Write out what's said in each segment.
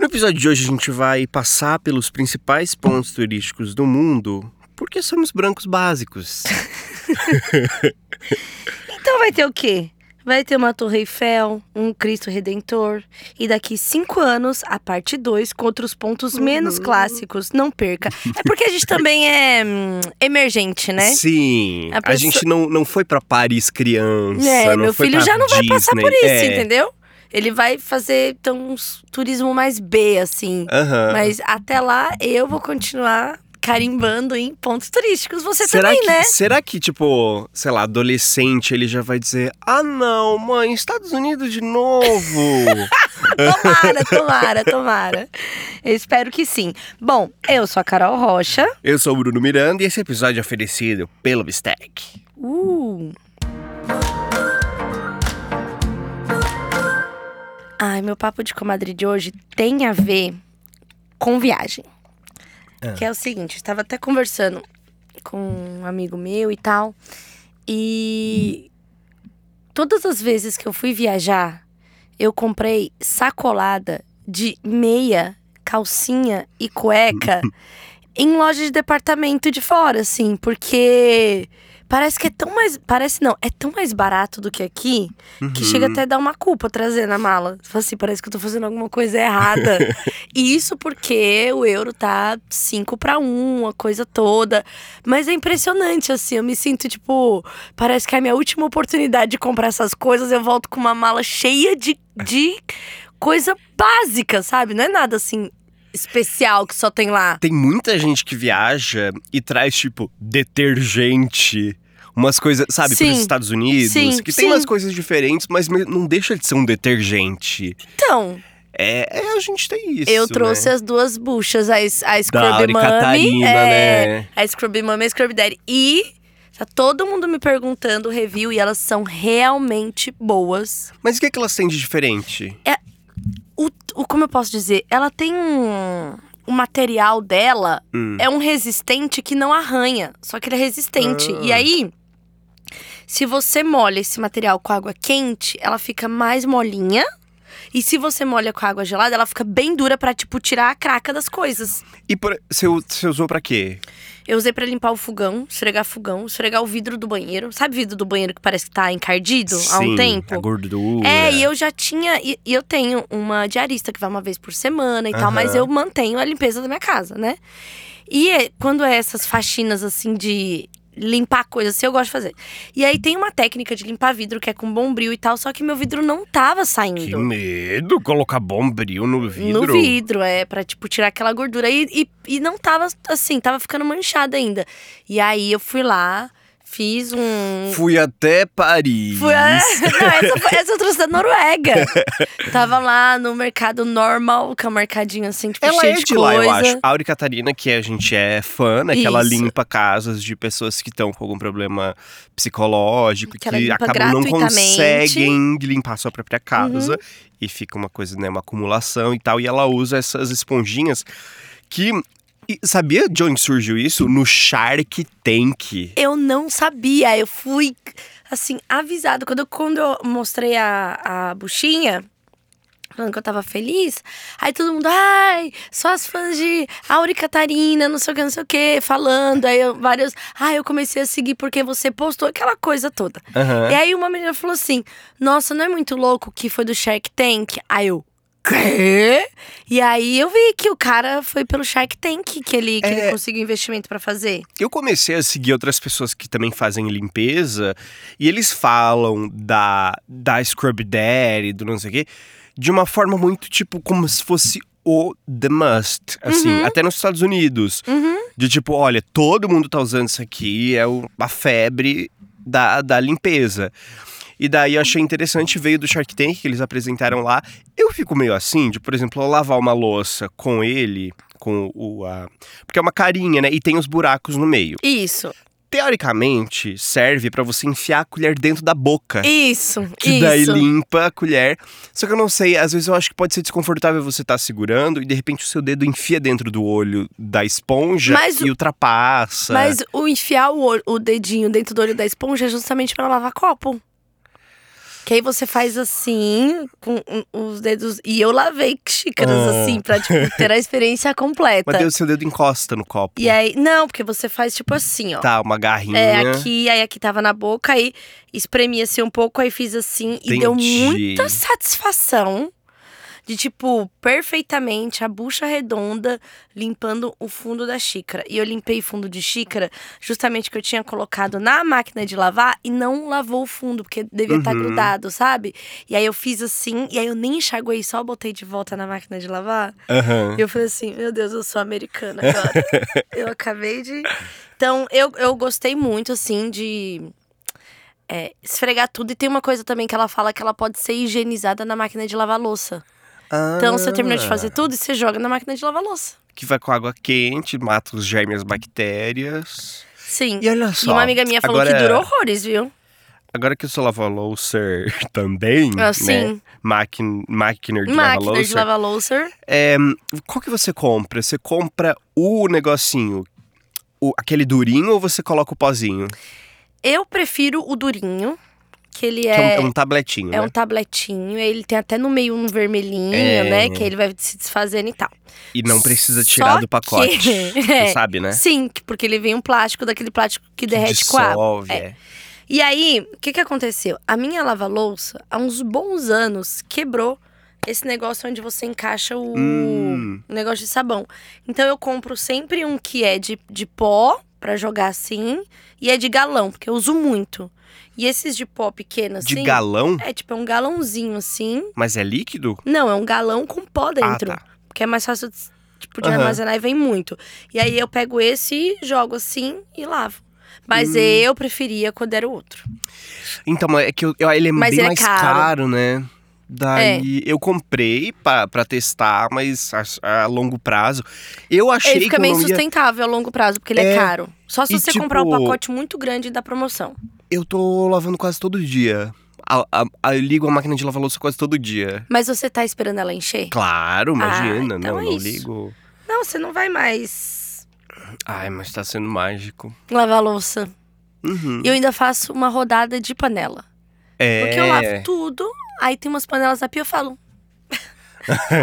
No episódio de hoje a gente vai passar pelos principais pontos turísticos do mundo, porque somos brancos básicos. Então vai ter o quê? Vai ter uma Torre Eiffel, um Cristo Redentor. E daqui cinco anos, a parte 2, com outros pontos menos Uhum. clássicos. Não perca. É porque a gente também é hum, emergente, né? Sim, A a, pessoa- gente não, não foi pra Paris criança. É, não meu filho já não vai passar Disney. por isso, É. entendeu? Ele vai fazer então um turismo mais B, assim. Aham. Mas até lá eu vou continuar carimbando em pontos turísticos. Você Será também, que, né? será que, tipo, sei lá, adolescente, ele já vai dizer: Ah, não, mãe, Estados Unidos de novo? Tomara, tomara, tomara. Eu espero que sim. Bom, eu sou a Carol Rocha. Eu sou o Bruno Miranda e esse episódio é oferecido pelo Bistec. Uh. Ai, meu papo de comadre de hoje tem a ver com viagem. Ah. Que é o seguinte, eu estava até conversando com um amigo meu e tal. E todas as vezes que eu fui viajar, eu comprei sacolada de meia, calcinha e cueca em loja de departamento de fora, assim, porque parece que é tão mais. Parece não, é tão mais barato do que aqui que chega Uhum. até a dar uma culpa trazer na mala. Fala assim, parece que eu tô fazendo alguma coisa errada. e isso porque o euro tá 5 para 1, a coisa toda. Mas é impressionante, assim, eu me sinto, tipo, parece que é a minha última oportunidade de comprar essas coisas. Eu volto com uma mala cheia de, de coisa básica, sabe? Não é nada assim especial que só tem lá. Tem muita gente que viaja e traz, tipo, detergente. Umas coisas, sabe, para os Estados Unidos. Sim, que tem sim. umas coisas diferentes, mas não deixa de ser um detergente. Então, É, é, a gente tem isso. eu trouxe né? as duas buchas, a, a Scrub Mummy. É, né? A Scrub Mummy e a Scrub Daddy. E tá todo mundo me perguntando o review e elas são realmente boas. Mas o que, é que elas têm de diferente? O, o- como eu posso dizer? Ela tem um. O material dela Hum. é um resistente que não arranha. Só que ele é resistente. Ah. E aí, se você molha esse material com água quente, ela fica mais molinha. E se você molha com água gelada, ela fica bem dura pra, tipo, tirar a craca das coisas. E por- você, você usou pra quê? Eu usei pra limpar o fogão, esfregar fogão, esfregar o vidro do banheiro. Sabe o vidro do banheiro que parece que tá encardido há um Sim, tempo? A gordura. É, e eu já tinha. E e eu tenho uma diarista que vai uma vez por semana e tal, mas eu mantenho a limpeza da minha casa, né? E é- quando é essas faxinas assim de limpar coisas, assim, eu gosto de fazer. E aí tem uma técnica de limpar vidro que é com bombril e tal, só que meu vidro não tava Que saindo. medo colocar bombril no vidro. No vidro, é, pra, tipo, tirar aquela gordura. E, e, e não tava, assim, tava ficando manchada ainda. E aí eu fui lá, fiz um. Fui até Paris. Fui a... Não, essa, foi- essa eu trouxe da Noruega. Tava lá no mercado normal, que é um mercadinho assim, tipo, Ela cheio é de de coisa. lá, eu acho. A Auri Catarina, que a gente é fã, né? Que ela limpa casas de pessoas que estão com algum problema psicológico, Que que, acabam não conseguem limpar a sua própria casa. Uhum. E fica uma coisa, né? Uma acumulação e tal. E ela usa essas esponjinhas que. E sabia de onde surgiu isso? No Shark Tank. Eu não sabia, eu fui, assim, avisado. Quando eu, quando eu mostrei a, a buchinha, falando que eu tava feliz, aí todo mundo, ai, só as fãs de Auri Catarina, não sei o que, não sei o que, falando. Aí eu, vários, ai, eu comecei a seguir porque você postou aquela coisa toda. Aham. E aí uma menina falou assim: Nossa, não é muito louco que foi do Shark Tank? Aí eu. Quê? E aí eu vi que o cara foi pelo Shark Tank que ele, que É. ele conseguiu investimento pra fazer. Eu comecei a seguir outras pessoas que também fazem limpeza e eles falam da, da Scrub Daddy, do não sei o quê, de uma forma muito tipo como se fosse o The Must, assim, até nos Estados Unidos. Uhum. De tipo, olha, todo mundo tá usando isso aqui, é o- a febre da, da limpeza. E daí eu achei interessante, veio do Shark Tank que eles apresentaram lá. Eu fico meio assim, de, por exemplo, eu lavar uma louça com ele, com o. A... Porque é uma carinha, né? E tem os buracos no meio. Isso, Teoricamente, serve pra você enfiar a colher dentro da boca. isso, Que isso. daí limpa a colher. Só que eu não sei, às vezes eu acho que pode ser desconfortável você estar segurando e de repente o seu dedo enfia dentro do olho da esponja Mas e ultrapassa. Mas o enfiar o, olho- o dedinho dentro do olho da esponja é justamente pra lavar copo. Que aí você faz assim, com os dedos. E eu lavei xícaras Ah. assim, pra tipo, ter a experiência completa. Mas o seu dedo encosta no copo. E aí. Não, porque você faz tipo assim, ó. Tá, uma garrinha. É, aqui, aí aqui tava na boca, aí espremia-se um pouco, aí fiz assim e deu Entendi. muita satisfação de, tipo, perfeitamente a bucha redonda limpando o fundo da xícara. E eu limpei fundo de xícara justamente que eu tinha colocado na máquina de lavar e não lavou o fundo, porque devia estar Uhum. grudado, sabe? E aí eu fiz assim, e aí eu nem enxaguei, só botei de volta na máquina de lavar. Aham. E eu falei assim, meu Deus, eu sou americana agora. eu acabei de. Então, eu, eu gostei muito, assim, de é, esfregar tudo. E tem uma coisa também que ela fala que ela pode ser higienizada na máquina de lavar louça. Então, você terminou de Ah. fazer tudo e você joga na máquina de lavar louça. Que vai com água quente, mata os germes, as bactérias. Sim. E olha E só. uma amiga minha falou agora, que durou horrores, viu? Agora que eu sou lava-loucer também, Ah, né? sim. Máquin, máquina de Máquina de lava-loucer. lavar louça. É, qual que você compra? Você compra o negocinho, o, aquele durinho ou você coloca o pozinho? Eu prefiro o durinho, que ele Que é, um, é. é um tabletinho, É né? um tabletinho, ele tem até no meio um vermelhinho, É. né? Que ele vai se desfazendo e tal. E não precisa tirar Só do pacote. que- Você É. sabe, né? Sim, que- porque ele vem um plástico, daquele plástico que derrete com a água. Dissolve, É. é. E aí, o que que aconteceu? A minha lava-louça, há uns bons anos, quebrou esse negócio onde você encaixa o, Hum. negócio de sabão. Então eu compro sempre um que é de, de pó, pra jogar assim, e é de galão, porque eu uso muito. E esses de pó pequeno assim. De galão? É tipo é um galãozinho assim. Mas é líquido? Não, é um galão com pó dentro. Ah, tá. Porque é mais fácil de, tipo, de Aham. armazenar e vem muito. E aí eu pego esse, jogo assim e lavo. Mas Hum. eu preferia quando era o outro. Então, é que eu, ele é Mas bem é mais caro. É. caro, né? Daí eu comprei pra, pra testar, mas a, a longo prazo. Eu achei Ele fica que meio ia... sustentável a longo prazo, porque ele é, É, caro. Só se e você comprar o tipo- pacote muito grande da promoção. Eu tô lavando quase todo dia. A, a- a- eu ligo a máquina de lavar louça quase todo dia. Mas você tá esperando ela encher? Claro, imagina. então não, é não ligo. Não, você não vai mais Ai, mas tá sendo mágico. lavar a louça. Uhum. E eu ainda faço uma rodada de panela. É. Porque eu lavo tudo, aí tem umas panelas na pia, eu falo.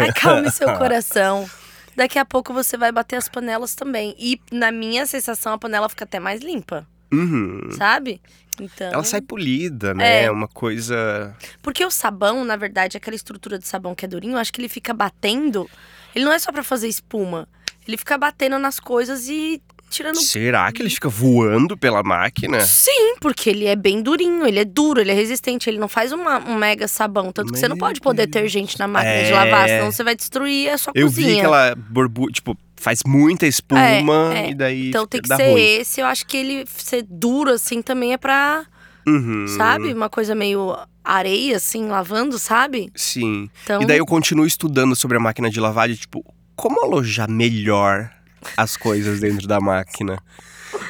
Acalme seu coração. Daqui a pouco você vai bater as panelas também. E na minha sensação, a panela fica até mais limpa, Uhum. sabe? Então. Ela sai polida, né? É. Uma coisa. Porque o sabão, na verdade, aquela estrutura de sabão que é durinho, eu acho que ele fica batendo. Ele não é só pra fazer espuma. Ele fica batendo nas coisas e tirando. Será que ele fica voando pela máquina? Sim, porque ele é bem durinho, ele é duro, ele é resistente, ele não faz uma- um mega sabão. Tanto que você não Meu pode pôr Deus. detergente na máquina de É. lavar, senão você vai destruir a sua Eu cozinha. vi que ela borbu... tipo, faz muita espuma É, é. e daí Então tem que ser ruim. esse. Eu acho que ele ser duro assim também é pra, Uhum. sabe? Uma coisa meio areia, assim, lavando, sabe? Sim. Então. E daí eu continuo estudando sobre a máquina de lavar, de tipo, como alojar melhor as coisas dentro da máquina.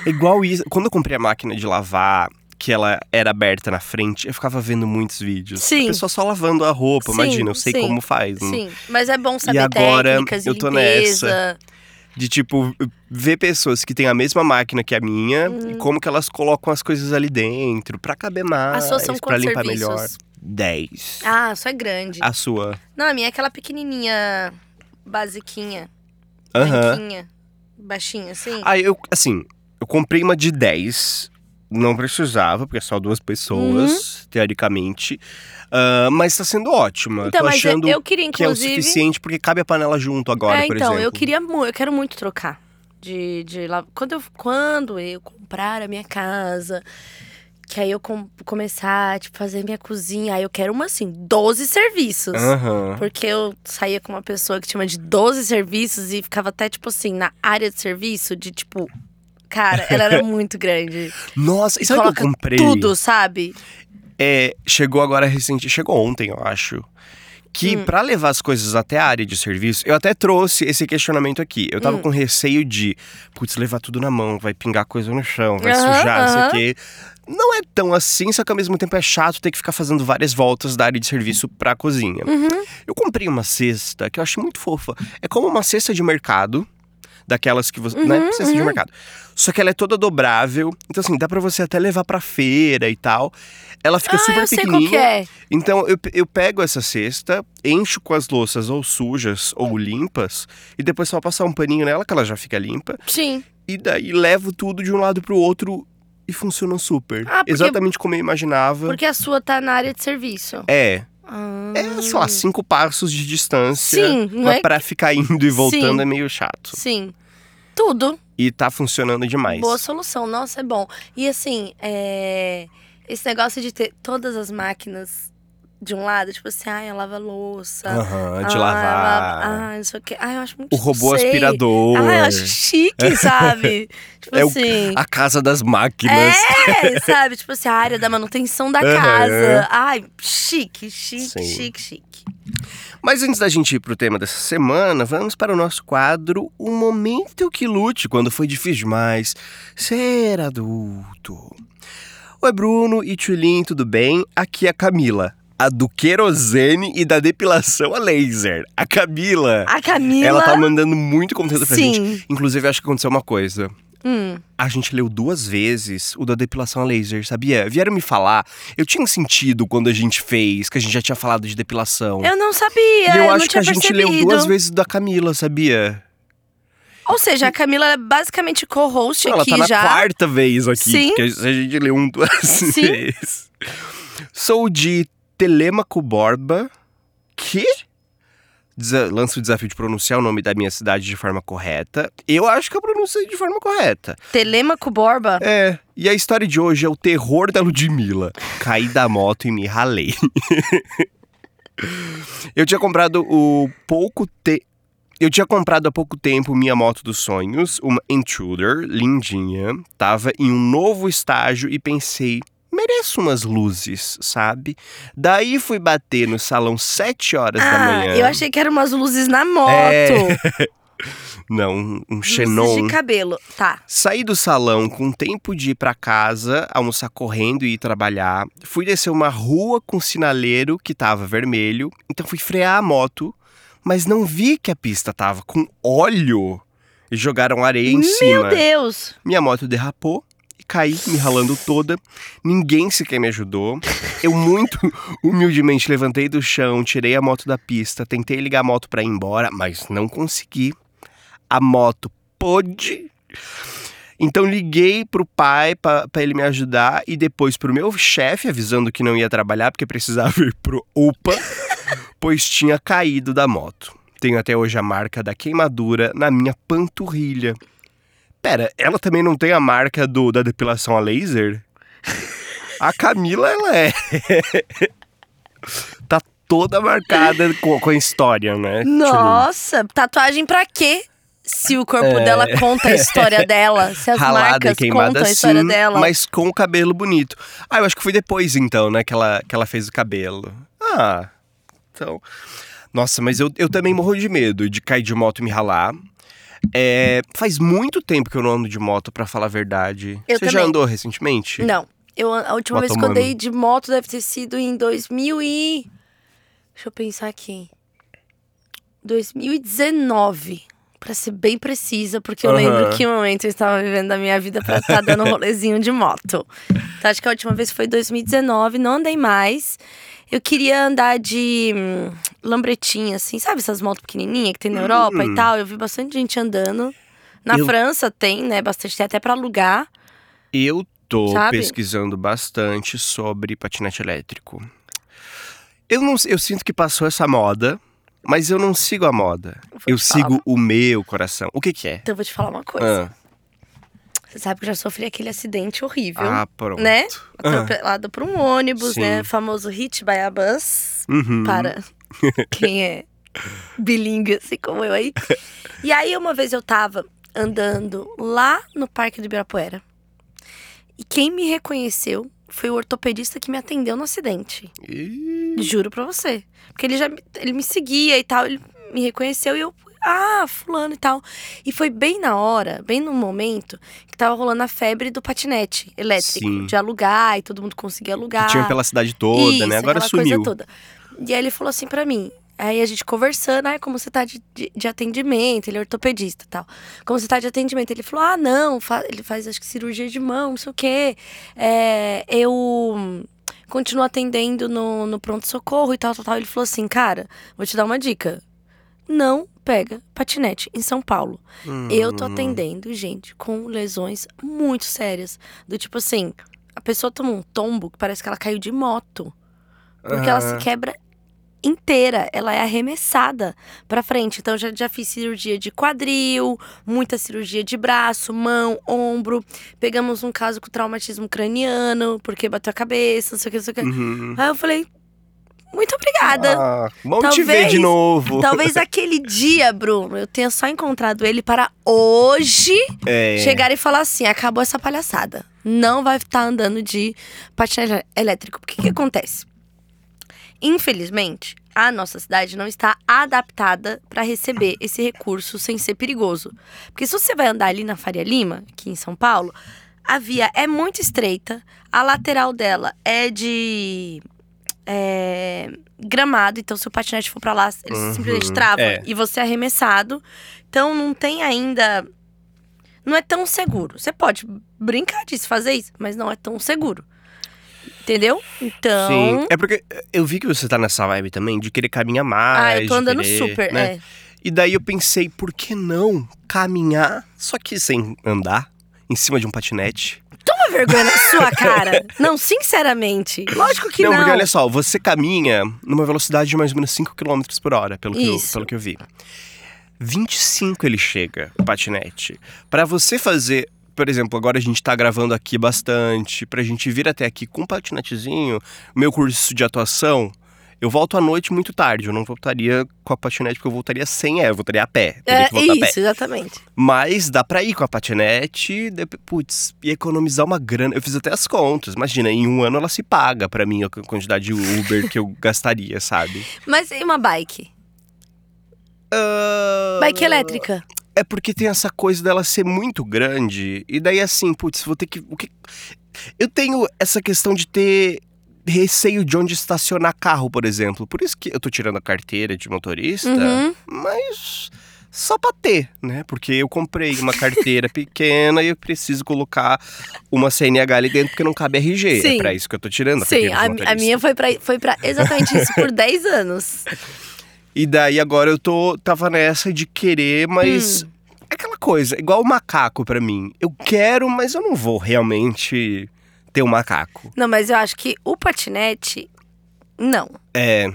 É igual isso. Quando eu comprei a máquina de lavar, que ela era aberta na frente, eu ficava vendo muitos vídeos. Sim. A pessoa só lavando a roupa, Sim, imagina, eu sei sim, como faz. né? Sim, mas é bom saber agora técnicas de eu tô limpeza. De tipo, ver pessoas que têm a mesma máquina que a minha e como que elas colocam as coisas ali dentro pra caber mais, As suas são pra limpar serviços? melhor. 10. Ah, só é grande. A sua. Não, a minha é aquela pequenininha, basiquinha, Aham. Baixinha, assim. Aí eu, assim, eu comprei uma de 10. Não precisava, porque é só duas pessoas, teoricamente. Ah, mas tá sendo ótima. Uhum. então, Tô mas eu, achando eu queria, que é o inclusive... suficiente, porque cabe a panela junto agora, é, por então, exemplo. eu queria eu quero muito trocar. De, de lá. Quando eu, quando eu comprar a minha casa, que aí eu com- começar, tipo, fazer minha cozinha, aí eu quero uma assim, 12 serviços. Aham. Porque eu saía com uma pessoa que tinha de 12 serviços e ficava até, tipo assim, na área de serviço, de tipo. Cara, ela era muito grande. Nossa, e sabe o que eu coloca comprei? tudo, sabe? É, chegou agora recente, chegou ontem, eu acho. Que Hum. pra levar as coisas até a área de serviço, eu até trouxe esse questionamento aqui. Eu tava Hum. com receio de, putz, levar tudo na mão, vai pingar coisa no chão, vai sujar, não sei o quê. Não é tão assim, só que ao mesmo tempo é chato ter que ficar fazendo várias voltas da área de serviço pra cozinha. Uhum. Eu comprei uma cesta que eu acho muito fofa. É como uma cesta de mercado. daquelas que você, né, Uhum, precisa de uhum. mercado. Só que ela é toda dobrável, então assim, dá pra você até levar pra feira e tal. Ela fica ah, super eu sei qual pequenininha. que é. Então eu, eu pego essa cesta, encho com as louças ou sujas ou limpas, e depois só passar um paninho nela, que ela já fica limpa, Sim. e daí levo tudo de um lado pro outro e funciona super. Ah, porque- Exatamente como eu imaginava. Porque a sua tá na área de serviço. É, Ah. é, sei lá, cinco passos de distância. Sim, não mas é pra ficar indo e voltando Sim. é meio chato. Sim. Tudo. E tá funcionando demais. Boa solução. Nossa, é bom. E assim, é... esse negócio de ter todas as máquinas de um lado, tipo assim, ai, lava louça. Aham, de ah, lavar. lava- Ah, não sei o quê. Ah, eu acho muito o robô sei. aspirador. Ah, eu acho chique, sabe? tipo É o- assim. A casa das máquinas. É, sabe? Tipo assim, a área da manutenção da casa. Ai, chique, chique, Sim. chique, chique. Mas antes da gente ir pro tema dessa semana, vamos para o nosso quadro O Momento que Lute, quando foi difícil demais ser adulto. Oi, Bruno e Tchulin, tudo bem? Aqui é a Camila, a do querosene e da depilação a laser. A Camila, A Camila. ela tá mandando muito conteúdo pra Sim. gente. Inclusive, acho que aconteceu uma coisa. Hum. A gente leu duas vezes o da depilação a laser, sabia? Vieram me falar. Eu tinha sentido quando a gente fez, que a gente já tinha falado de depilação. Eu não sabia, E eu não acho que a gente percebido. leu duas vezes o da Camila, sabia? Ou seja, a Camila é basicamente co-host Não, ela aqui tá na já. quarta vez aqui, Sim. porque a gente leu um duas Sim. vezes. Sou de Telemaco Borba, que Desa- lança o desafio de pronunciar o nome da minha cidade de forma correta. Eu acho que eu pronunciei de forma correta. Telemaco Borba. É, e a história de hoje é o terror da Ludmilla. Caí da moto e me ralei. eu tinha comprado o pouco te... Eu tinha comprado há pouco tempo minha moto dos sonhos, uma Intruder, lindinha. Tava em um novo estágio e pensei, mereço umas luzes, sabe? Daí fui bater no salão 7 horas da Ah, manhã. eu achei que eram umas luzes na moto. É, Não, um, um Luzes Xenon. de cabelo. Tá. Saí do salão com tempo de ir pra casa, almoçar correndo e ir trabalhar. Fui descer uma rua com sinaleiro que tava vermelho, então fui frear a moto, mas não vi que a pista tava com óleo e jogaram areia em Meu cima. Deus. Minha moto derrapou caí, me ralando toda. Ninguém sequer me ajudou. Eu muito humildemente levantei do chão, tirei a moto da pista, tentei ligar a moto pra ir embora, mas não consegui. A moto pôde. Então liguei pro pai pra pra ele me ajudar e depois pro meu chefe avisando que não ia trabalhar porque precisava ir pro UPA, pois tinha caído da moto. Tenho até hoje a marca da queimadura na minha panturrilha. Pera, ela também não tem a marca do da depilação a laser? A Camila, ela é. tá toda marcada com, com a história, né? Nossa, tatuagem pra quê? Se o corpo É. dela conta a história dela, se as Ralada marcas contam a história sim, dela. mas com o cabelo bonito. Ah, eu acho que foi depois então, né, que ela, que ela fez o cabelo. Ah, então... Nossa, mas eu, eu também morro de medo de cair de moto e me ralar. É, faz muito tempo que eu não ando de moto, pra falar a verdade. Eu Você já também. andou recentemente? Não, eu, a última vez que eu andei de moto deve ter sido em 2000 e... Deixa eu pensar aqui. 2019. Pra ser bem precisa, porque eu Aham. lembro que momento eu estava vivendo da minha vida pra estar dando um rolezinho de moto. Então acho que a última vez foi 2019, não andei mais. Eu queria andar de hum, lambretinha, assim, sabe essas motos pequenininhas que tem na Europa Hum. e tal? Eu vi bastante gente andando. Na Eu- França tem, né? Bastante, tem até pra alugar. Eu tô Sabe? pesquisando bastante sobre patinete elétrico. Eu não, eu sinto que passou essa moda, mas eu não sigo a moda. Vou Eu te falar sigo o meu coração. O que que é? Então eu vou te falar uma coisa. Ah, Você sabe que eu já sofri aquele acidente horrível, ah, pronto. né? Ah. Atropelado por um ônibus, Sim. né? Famoso hit by a bus. Uhum. Para quem é bilíngue, assim como eu aí. E aí, uma vez eu tava andando lá no Parque do Ibirapuera. E quem me reconheceu foi o ortopedista que me atendeu no acidente. Ih, Juro pra você. Porque ele já me- ele me seguia e tal, ele me reconheceu e eu, ah, fulano e tal. E foi bem na hora, bem no momento que tava rolando a febre do patinete elétrico, Sim. de alugar e todo mundo conseguia alugar. que tinha pela cidade toda, Isso, né? Agora sumiu. coisa toda. E aí ele falou assim pra mim: Aí a gente conversando, ai, como você tá de, de, de atendimento? Ele é ortopedista e tal. Como você tá de atendimento? Ele falou, ah, não, fa- ele faz acho que cirurgia de mão, não sei o quê. É, eu continuo atendendo no, no pronto-socorro e tal, tal, tal. Ele falou assim, cara, vou te dar uma dica. Não pega patinete em São Paulo. Eu tô Hum. atendendo gente com lesões muito sérias. Do tipo assim, a pessoa toma um tombo que parece que ela caiu de moto. Porque ela se quebra inteira, ela é arremessada pra frente. Então já, já fiz cirurgia de quadril, muita cirurgia de braço, mão, ombro. Pegamos um caso com traumatismo craniano, porque bateu a cabeça, não sei o que, não sei o que. Uhum. Aí eu falei, muito obrigada. Ah, bom te ver Talvez- de novo. Talvez aquele dia, Bruno, eu tenha só encontrado ele para hoje É. chegar e falar assim: acabou essa palhaçada. Não vai estar andando de patinete elétrico. Porque o que acontece? Infelizmente, a nossa cidade não está adaptada para receber esse recurso sem ser perigoso. Porque se você vai andar ali na Faria Lima, aqui em São Paulo, a via é muito estreita, a lateral dela é de é, gramado, então se o patinete for para lá, ele Uhum, simplesmente trava é. e você é arremessado. Então não tem ainda. Não é tão seguro. Você pode brincar disso, fazer isso, mas não é tão seguro. Entendeu? Então. Sim. É porque eu vi que você tá nessa vibe também de querer caminhar mais. ah, eu tô andando querer, super, né? é. E daí eu pensei, por que não caminhar, só que sem andar, em cima de um patinete? Vergonha na sua cara. Não, sinceramente. Lógico que não. porque olha só, você caminha numa velocidade de mais ou menos 5 km por hora, pelo que, eu, pelo que eu vi. 25 ele chega, o patinete. Pra você fazer, por exemplo, agora a gente tá gravando aqui bastante, pra gente vir até aqui com um patinetezinho, meu curso de atuação, eu volto à noite muito tarde. Eu não voltaria com a patinete, porque eu voltaria sem ela, eu voltaria a pé. É a pé. isso, exatamente. Mas dá pra ir com a patinete, putz, e economizar uma grana. Eu fiz até as contas. Imagina, em um ano ela se paga pra mim a quantidade de Uber que eu gastaria, sabe? Mas e uma bike? Ah, Bike elétrica. É porque tem essa coisa dela ser muito grande. E daí, assim, putz, vou ter que. O que... Eu tenho essa questão de ter receio de onde estacionar carro, por exemplo. Por isso que eu tô tirando a carteira de motorista. Uhum. mas só pra ter, né? Porque eu comprei uma carteira pequena e eu preciso colocar uma CNH ali dentro porque não cabe RG. Sim. É pra isso que eu tô tirando a Sim, a, a minha foi pra, foi pra exatamente isso por 10 anos. E daí agora eu tô tava nessa de querer, mas Hum. é aquela coisa, igual o macaco pra mim. Eu quero, mas eu não vou realmente ter um macaco. Não, mas eu acho que o patinete, não. É,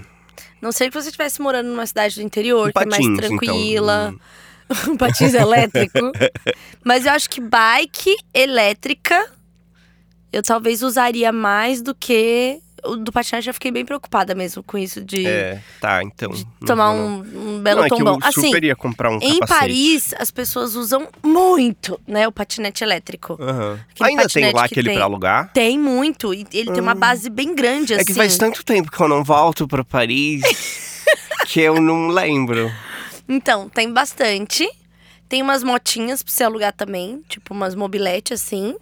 Não sei que você estivesse morando numa cidade do interior, um que é mais patins, tranquila. então. um patins elétrico. Mas eu acho que bike elétrica eu talvez usaria mais do que. Do patinete eu fiquei bem preocupada mesmo com isso de É, tá, então. tomar não. um, um belo não, é tombão. eu Assim, super ia comprar um em capacete. Paris as pessoas usam muito, né, o patinete elétrico. Aquele Ainda tem lá que aquele tem. pra alugar? Tem muito. E ele tem uma base bem grande, assim. É que faz tanto tempo que eu não volto pra Paris que eu não lembro. Então, tem bastante. Tem umas motinhas pra você alugar também, tipo umas mobiletes assim.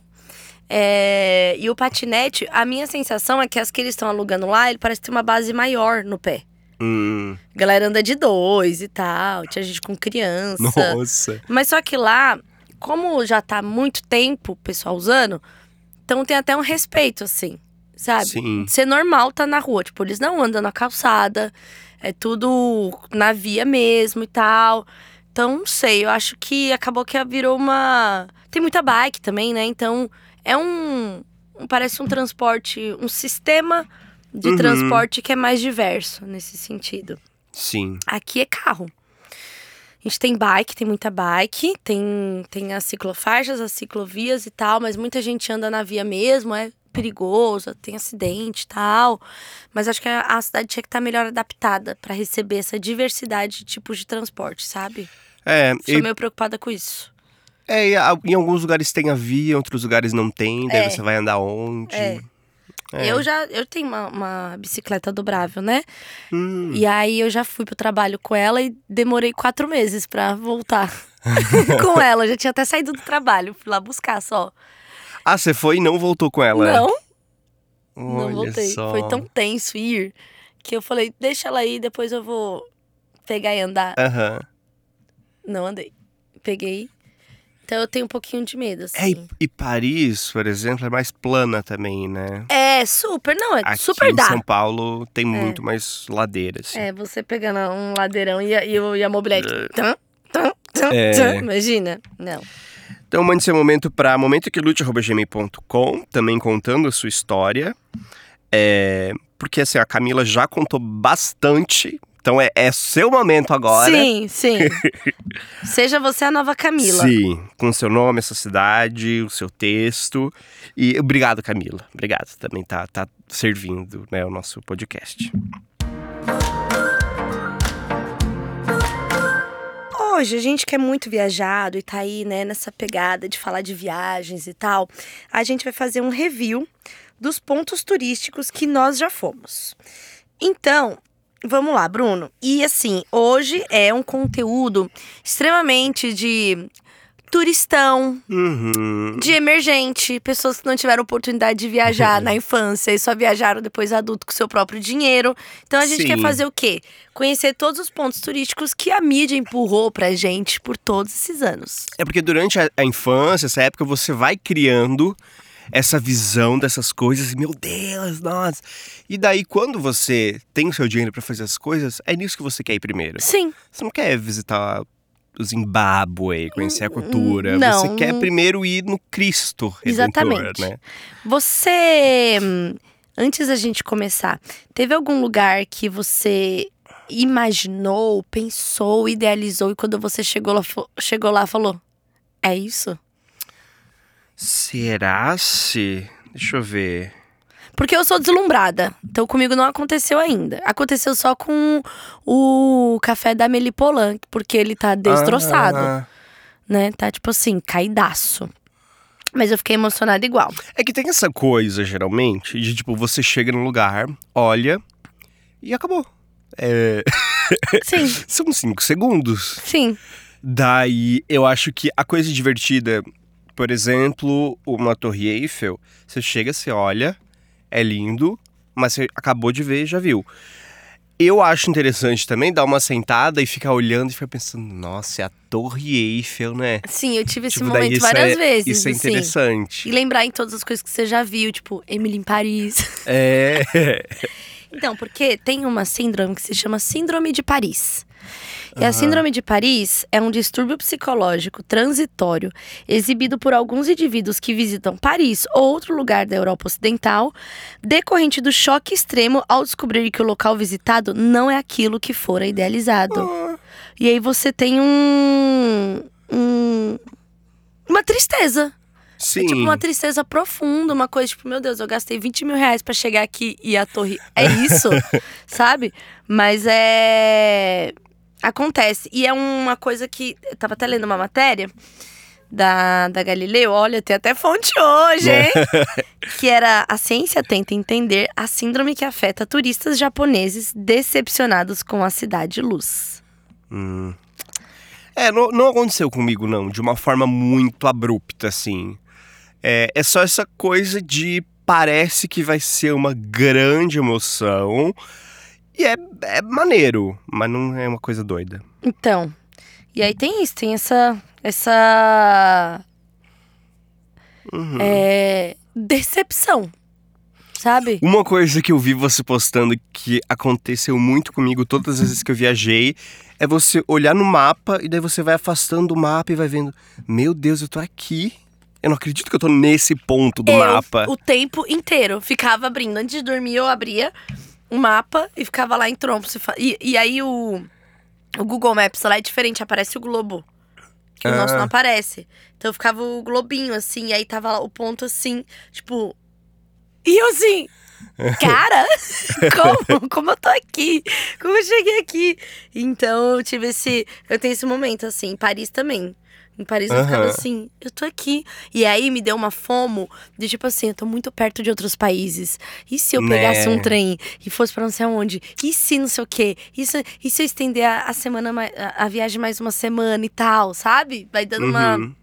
É, E o patinete, a minha sensação é que as que eles estão alugando lá, ele parece ter uma base maior no pé. Hum, A galera anda de dois e tal, tinha gente com criança. nossa. Mas só que lá, como já tá muito tempo o pessoal usando, então tem até um respeito, assim, sabe? Sim. Ser normal tá na rua. Tipo, eles não andam na calçada, é tudo na via mesmo e tal. Então, não sei, eu acho que acabou que virou uma. Tem muita bike também, né? Então, é um. um- parece um transporte, um sistema de Uhum. transporte que é mais diverso nesse sentido. Sim. Aqui é carro. A gente tem bike, tem muita bike, tem, tem as ciclofaixas, as ciclovias e tal, mas muita gente anda na via mesmo, é perigoso, tem acidente e tal. Mas acho que a, a cidade tinha que estar melhor adaptada para receber essa diversidade de tipos de transporte, sabe? É, Sou e, meio preocupada com isso. É, em alguns lugares tem a via, em outros lugares não tem, daí É. você vai andar onde. É. É. Eu já eu tenho uma, uma bicicleta dobrável, né? Hum, E aí eu já fui pro trabalho com ela e demorei quatro meses pra voltar com ela. Eu já tinha até saído do trabalho, fui lá buscar só. Ah, você foi e não voltou com ela? Não, Olha não voltei. Só. Foi tão tenso ir que eu falei, deixa ela aí, depois eu vou pegar e andar. Aham. Não andei. Peguei. Então eu tenho um pouquinho de medo, É, e, assim. e Paris, por exemplo, é mais plana também, né? É, super, não, é Aqui super em dá. São Paulo tem muito mais ladeiras. assim. É, você pegando um ladeirão e a, e e a mobilete. Tum, tum, tum, É. tum. Imagina? Não. Então mande seu momento para momentoquelute.gmail.com, também contando a sua história. É, porque assim, a Camila já contou bastante. Então é, é seu momento agora. Sim, sim. Seja você a nova Camila. Sim, com seu nome, a sua cidade, o seu texto. E obrigado, Camila. Obrigado. Também tá, tá servindo né, o nosso podcast. Hoje, a gente que é muito viajado e tá aí, né, nessa pegada de falar de viagens e tal, a gente vai fazer um review dos pontos turísticos que nós já fomos. Então, vamos lá, Bruno. E assim, hoje é um conteúdo extremamente de turistão, Uhum. de emergente, pessoas que não tiveram oportunidade de viajar na infância e só viajaram depois adulto com seu próprio dinheiro. Então a gente Sim. quer fazer o quê? Conhecer todos os pontos turísticos que a mídia empurrou pra gente por todos esses anos. É porque durante a, a infância, essa época, você vai criando essa visão dessas coisas. Meu Deus, nossa. E daí, quando você tem o seu dinheiro pra fazer as coisas, é nisso que você quer ir primeiro. Sim, Você não quer visitar o Zimbábue, conhecer a cultura. não. Você quer primeiro ir no Cristo Redentor, Exatamente. né? você hum, antes da gente começar, teve algum lugar que você imaginou, pensou, idealizou e quando você chegou lá, chegou lá falou: "É isso?" Será se... Deixa eu ver. Porque eu sou deslumbrada. Então comigo não aconteceu ainda. Aconteceu só com o café da Melipolan, porque ele tá destroçado, Ah, né? Tá tipo assim, caidaço. Mas eu fiquei emocionada igual. é que tem essa coisa, geralmente, de tipo, você chega num lugar, olha e acabou. É, Sim, são cinco segundos. sim. Daí, eu acho que a coisa divertida, por exemplo, uma Torre Eiffel, você chega, você olha, é lindo, mas você acabou de ver e já viu. Eu acho interessante também dar uma sentada e ficar olhando e ficar pensando, nossa, é a Torre Eiffel, né? Sim, eu tive esse Tipo, momento isso várias é- vezes. Isso é assim. interessante. E lembrar em todas as coisas que você já viu, tipo, Emily em Paris. É. Então, porque tem uma síndrome que se chama Síndrome de Paris. E a Síndrome de Paris é um distúrbio psicológico transitório exibido por alguns indivíduos que visitam Paris ou outro lugar da Europa Ocidental, decorrente do choque extremo ao descobrir que o local visitado não é aquilo que fora idealizado. E aí você tem um. um uma tristeza. Sim. É tipo uma tristeza profunda, uma coisa tipo, meu Deus, eu gastei 20 mil reais pra chegar aqui e a torre. É isso, sabe? Mas é. Acontece. E é uma coisa que. Eu tava até lendo uma matéria da, da Galileu, olha, tem até fonte hoje, hein? que era a ciência tenta entender a síndrome que afeta turistas japoneses decepcionados com a cidade luz. Hum. É, não, não aconteceu comigo, não, de uma forma muito abrupta, assim. É, é só essa coisa de parece que vai ser uma grande emoção. E é, é maneiro, mas não é uma coisa doida. Então, e aí tem isso, tem essa. essa. Uhum. é, decepção. Sabe? Uma coisa que eu vi você postando que aconteceu muito comigo todas as vezes que eu viajei é você olhar no mapa e daí você vai afastando o mapa e vai vendo: Meu Deus, eu tô aqui. Eu não acredito que eu tô nesse ponto do eu, mapa. o tempo inteiro. Ficava abrindo. Antes de dormir, eu abria o mapa e ficava lá em trompos. E, e, aí o, o Google Maps lá é diferente, aparece o globo. Que o nosso Ah. não aparece. Então ficava o globinho assim, e aí tava lá o ponto assim, tipo. E eu assim. Cara, como? Como eu tô aqui? Como eu cheguei aqui? Então eu tive esse. Eu tenho esse momento, assim, em Paris também. Em Paris eu ficava assim, eu tô aqui. E aí me deu uma fomo de tipo assim, eu tô muito perto de outros países. E se eu Né? pegasse um trem e fosse pra não sei aonde? E se não sei o quê? E se, e se eu estender a, a semana, a, a viagem mais uma semana e tal, sabe? Vai dando uma, Uhum.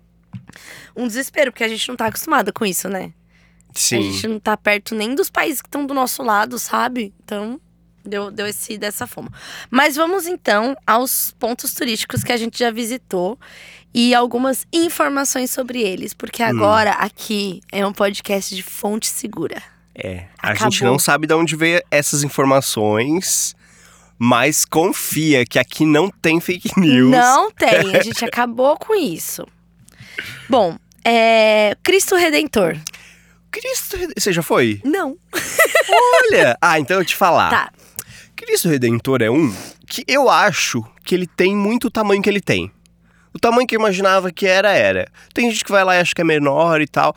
um desespero, porque a gente não tá acostumado com isso, né? A Sim. gente não tá perto nem dos países que estão do nosso lado, sabe? Então. Deu, deu esse dessa forma. Mas vamos então aos pontos turísticos que a gente já visitou e algumas informações sobre eles, porque agora aqui é um podcast de fonte segura. É, a Acabou. gente não sabe de onde veio essas informações, mas confia que aqui não tem fake news. Não tem, a gente acabou com isso. Bom, é, Cristo Redentor. Cristo, Rede- você já foi? Não. Olha! ah, então eu te falar. Tá. Cristo Redentor é um que eu acho que ele tem muito o tamanho que ele tem. O tamanho que eu imaginava que era, era. Tem gente que vai lá e acha que é menor e tal.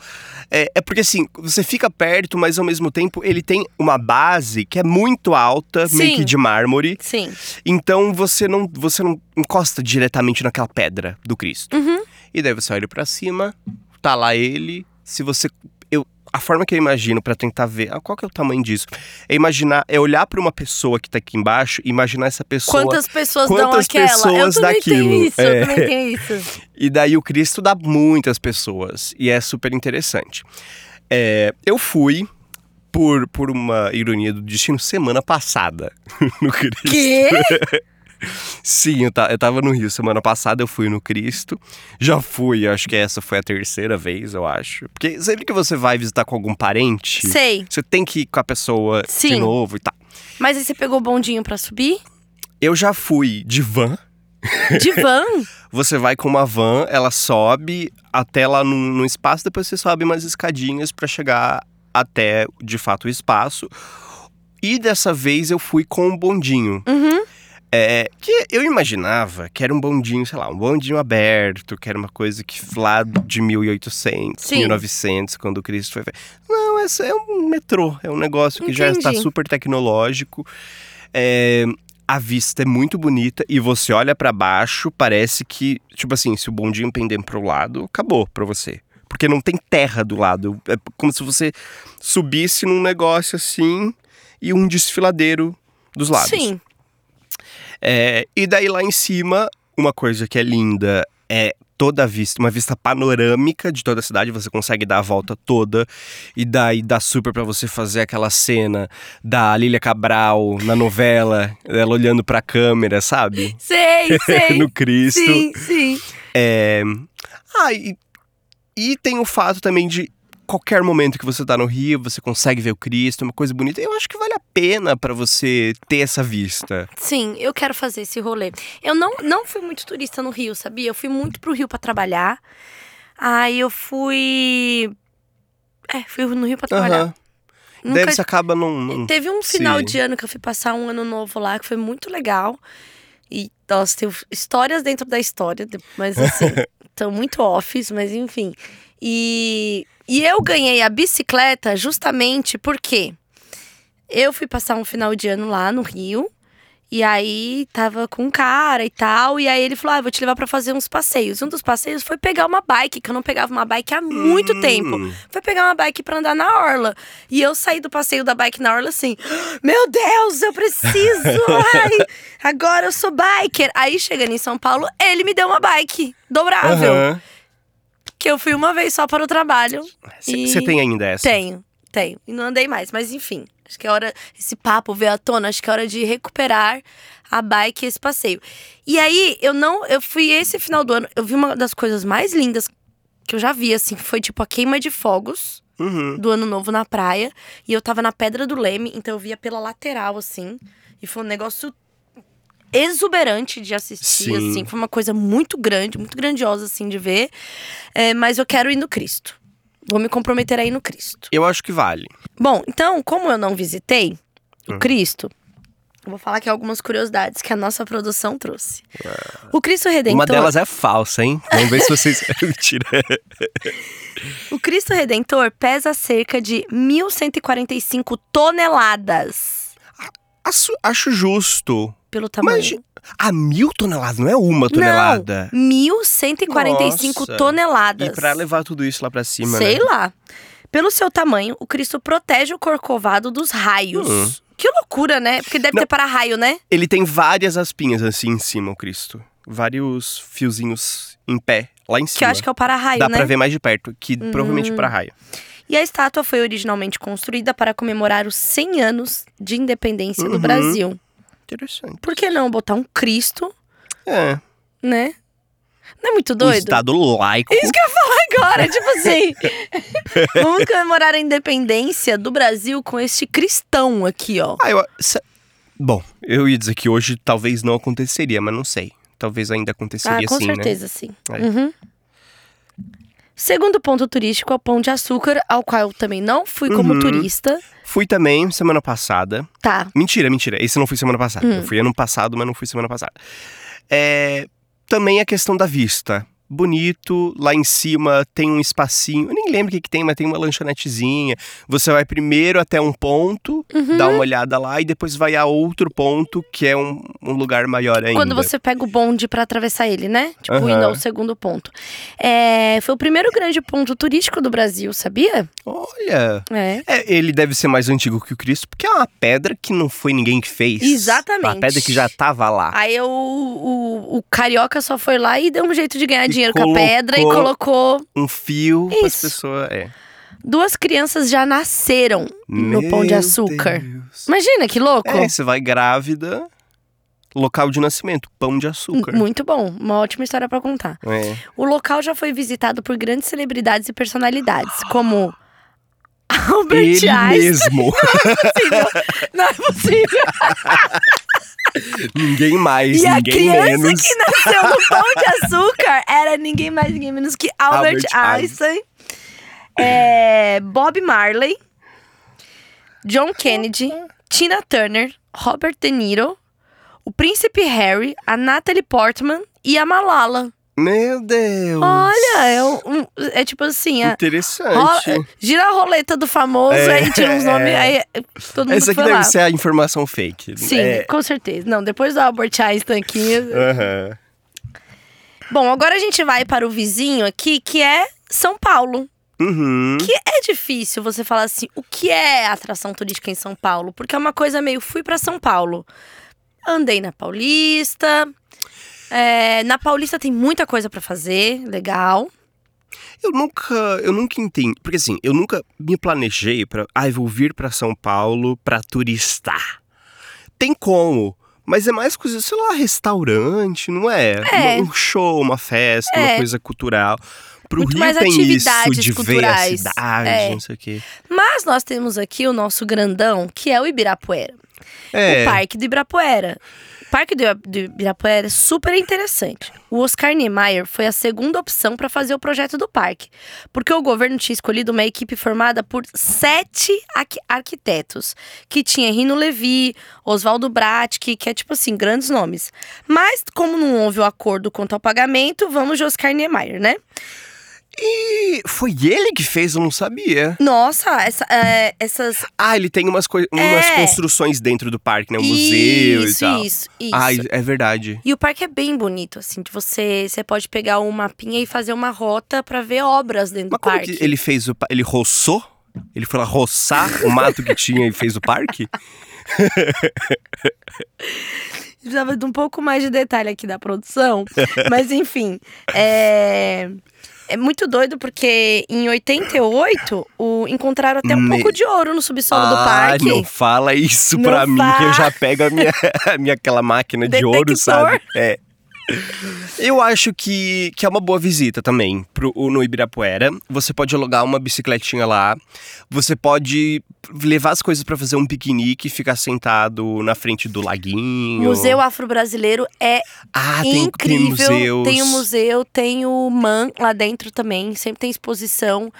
É, é porque assim, você fica perto, mas ao mesmo tempo ele tem uma base que é muito alta, meio Sim. que de mármore. Sim. Então você não, você não encosta diretamente naquela pedra do Cristo. Uhum. E daí você olha pra cima, tá lá ele. Se você. A forma que eu imagino pra tentar ver. ah, qual que é o tamanho disso? É imaginar. É olhar pra uma pessoa que tá aqui embaixo e imaginar essa pessoa. Quantas pessoas dão quantas aquela? eu pessoas também daquilo? tenho isso, É. eu também tenho isso. E daí o Cristo dá muitas pessoas. E é super interessante. É, eu fui. Por, por uma ironia do destino, semana passada no Cristo. Quê? Sim, eu, eu tava no Rio semana passada, eu fui no Cristo. Já fui, acho que essa foi a terceira vez, eu acho. Porque sempre que você vai visitar com algum parente, Sei. você tem que ir com a pessoa de Sim. novo e tal. Mas aí você pegou o bondinho pra subir? Eu já fui de van. De van? Você vai com uma van, ela sobe até lá no, no espaço, depois você sobe umas escadinhas pra chegar até, de fato, o espaço. E dessa vez eu fui com um bondinho. Uhum. É, que eu imaginava que era um bondinho, sei lá, um bondinho aberto, que era uma coisa que lá de 1800, Sim. 1900, quando o Cristo foi feito. Não, essa é um metrô, é um negócio que já está Entendi. super tecnológico. É, a vista é muito bonita e você olha pra baixo, parece que, tipo assim, se o bondinho pender pro lado, acabou pra você. Porque não tem terra do lado. É como se você subisse num negócio assim e um desfiladeiro dos lados. Sim. É, e daí lá em cima, uma coisa que é linda é toda a vista, uma vista panorâmica de toda a cidade, você consegue dar a volta toda e daí dá super pra você fazer aquela cena da Lília Cabral na novela, ela olhando pra câmera, sabe? Sei, sei. no Cristo. sim, sim. É... Ah, e, e tem o fato também de qualquer momento que você tá no Rio, você consegue ver o Cristo, é uma coisa bonita. Eu acho que vale a pena pra você ter essa vista. Sim, eu quero fazer esse rolê. Eu não, não fui muito turista no Rio, sabia? Eu fui muito pro Rio pra trabalhar. Aí eu fui. É, fui no Rio pra trabalhar. Aham. Nunca- Daí você acaba não. não- Teve um final Sim. de ano que eu fui passar um ano novo lá, que foi muito legal. E, nossa, tem histórias dentro da história, mas assim, estão muito offs, mas enfim. E, e eu ganhei a bicicleta justamente porque eu fui passar um final de ano lá no Rio. E aí tava com um cara e tal. E aí ele falou: Ah, vou te levar pra fazer uns passeios. Um dos passeios foi pegar uma bike, que eu não pegava uma bike há muito Hum. tempo foi pegar uma bike pra andar na orla. E eu saí do passeio da bike na orla assim: Meu Deus, eu preciso! Ai, agora eu sou biker. Aí chegando em São Paulo, ele me deu uma bike dobrável. Aham. Que eu fui uma vez só para o trabalho. C- E- Você tem ainda essa? Tenho, tenho. E não andei mais, mas enfim. Acho que é hora. Esse papo veio à tona, acho que é hora de recuperar a bike e esse passeio. E aí, eu não. Eu fui esse final do ano, eu vi uma das coisas mais lindas que eu já vi, assim, foi tipo a queima de fogos Uhum. do ano novo na praia. E eu tava na Pedra do Leme, então eu via pela lateral, assim. E foi um negócio exuberante de assistir, Sim. assim. Foi uma coisa muito grande, muito grandiosa, assim, de ver. É, mas eu quero ir no Cristo. Vou me comprometer a ir no Cristo. Eu acho que vale. Bom, então, como eu não visitei o Hum. Cristo, eu vou falar aqui algumas curiosidades que a nossa produção trouxe. O Cristo Redentor. Uma delas é falsa, hein? Vamos ver se vocês. Mentira. O Cristo Redentor pesa cerca de 1.145 toneladas. Acho, acho justo. Pelo tamanho. Mas. Ah, mil toneladas, não é uma tonelada. Não, 1.145 Nossa. toneladas. E pra levar tudo isso lá pra cima, Sei né? lá. Pelo seu tamanho, o Cristo protege o corcovado dos raios. Hum. Que loucura, né? Porque deve Não. ter para-raio, né? Ele tem várias aspinhas assim em cima, o Cristo. Vários fiozinhos em pé, lá em cima. Que eu acho que é o para-raio, Dá né? pra ver mais de perto, que provavelmente para raio. E a estátua foi originalmente construída para comemorar os 100 anos de independência do Uhum. Brasil. Interessante. Por que não botar um Cristo, É. né? Não é muito O doido? Estado laico. Isso que eu ia falar agora, tipo assim. Vamos comemorar a independência do Brasil com este cristão aqui, ó. Ah, eu, se- Bom, eu ia dizer que hoje talvez não aconteceria, mas não sei. Talvez ainda Ah, aconteceria com sim, né? certeza, sim. É. Uhum. Segundo ponto turístico é o Pão de Açúcar, ao qual eu também não fui como Uhum. turista. Fui também semana passada. Tá. Mentira, mentira. Esse não fui semana passada. Hum. Eu fui ano passado, mas não fui semana passada. É, também a questão da vista. Bonito, lá em cima tem um espacinho. Eu nem lembro o que, que tem, mas tem uma lanchonetezinha. Você vai primeiro até um ponto, Uhum. dá uma olhada lá e depois vai a outro ponto, que é um, um lugar maior ainda. Quando você pega o bonde pra atravessar ele, né? Tipo, Aham. indo ao segundo ponto. É, foi o primeiro grande ponto turístico do Brasil, sabia? Olha. É. É, ele deve ser mais antigo que o Cristo, porque é uma pedra que não foi ninguém que fez. Exatamente. Uma pedra que já tava lá. Aí o, o, o carioca só foi lá e deu um jeito de ganhar E dinheiro com a pedra e colocou- colocou. Um fio para as pessoas. É. Duas crianças já nasceram no Pão de Meu Açúcar. Deus. Imagina que louco! É, você vai grávida, local de nascimento, pão de açúcar. Muito bom, uma ótima história pra contar. É. O local já foi visitado por grandes celebridades e personalidades, como Albert Ele Einstein. mesmo. Não é possível. ninguém mais, E a ninguém criança menos. que nasceu no Pão de Açúcar era ninguém mais, ninguém menos que Albert, Albert Einstein, é, Bob Marley, John Kennedy, Tina Turner, Robert De Niro, o Príncipe Harry, a Natalie Portman e a Malala. Meu Deus. Olha, é, um- um- é tipo assim, a, Interessante. rola- gira a roleta do famoso, É, aí tira uns nomes, é. aí todo mundo Essa aqui deve lá. ser a informação fake. Sim, É. com certeza. Não, depois do Albert Einstein aqui, Aham. Bom, agora a gente vai para o vizinho aqui, que é São Paulo. Uhum. Que é difícil você falar assim, o que é atração turística em São Paulo? Porque é uma coisa meio, fui para São Paulo. Andei na Paulista. É, na Paulista tem muita coisa para fazer, legal. Eu nunca, eu nunca entendi, porque assim, eu nunca me planejei pra, ai, vou vir pra São Paulo pra turistar. Tem como, mas é mais coisa, sei lá, restaurante, não é? É. Um show, uma festa, É. uma coisa cultural. Pro Muito Rio mais tem atividades isso de culturais. ver a cidade, É. não sei o quê. Mas nós temos aqui o nosso grandão, que é o Ibirapuera. É, O Parque do Ibirapuera. Parque do do Ibirapuera é super interessante. O Oscar Niemeyer foi a segunda opção para fazer o projeto do parque, porque o governo tinha escolhido uma equipe formada por sete arqui- arquitetos, que tinha Rino Levi, Oswaldo Bratic, que é tipo assim, grandes nomes. Mas, como não houve o acordo quanto ao pagamento, vamos de Oscar Niemeyer, né? E foi ele que fez, eu não sabia. Nossa, essa- é, essas. Ah, ele tem umas, coi- umas É. construções dentro do parque, né? Um museu isso, e tal. isso, isso. Ah, é verdade. E o parque é bem bonito, assim, de você, você pode pegar um mapinha e fazer uma rota pra ver obras dentro Mas do como parque. que ele fez o. pa- Ele roçou? Ele foi lá roçar o mato que tinha e fez o parque? Precisava de um pouco mais de detalhe aqui da produção, mas enfim, é é muito doido porque em 88 o encontraram até um Me- pouco de ouro no subsolo do ah, parque. não fala isso Não pra mim, que eu já pego a minha, a minha aquela máquina de ouro, Detector. sabe? É. Eu acho que, que é uma boa visita também pro, no Ibirapuera. Você pode alugar uma bicicletinha lá. Você pode levar as coisas pra fazer um piquenique, ficar sentado na frente do laguinho. Museu Afro-Brasileiro é ah, tem, tem incrível. museus. Tem o museu, tem o MAN lá dentro também, sempre tem exposição.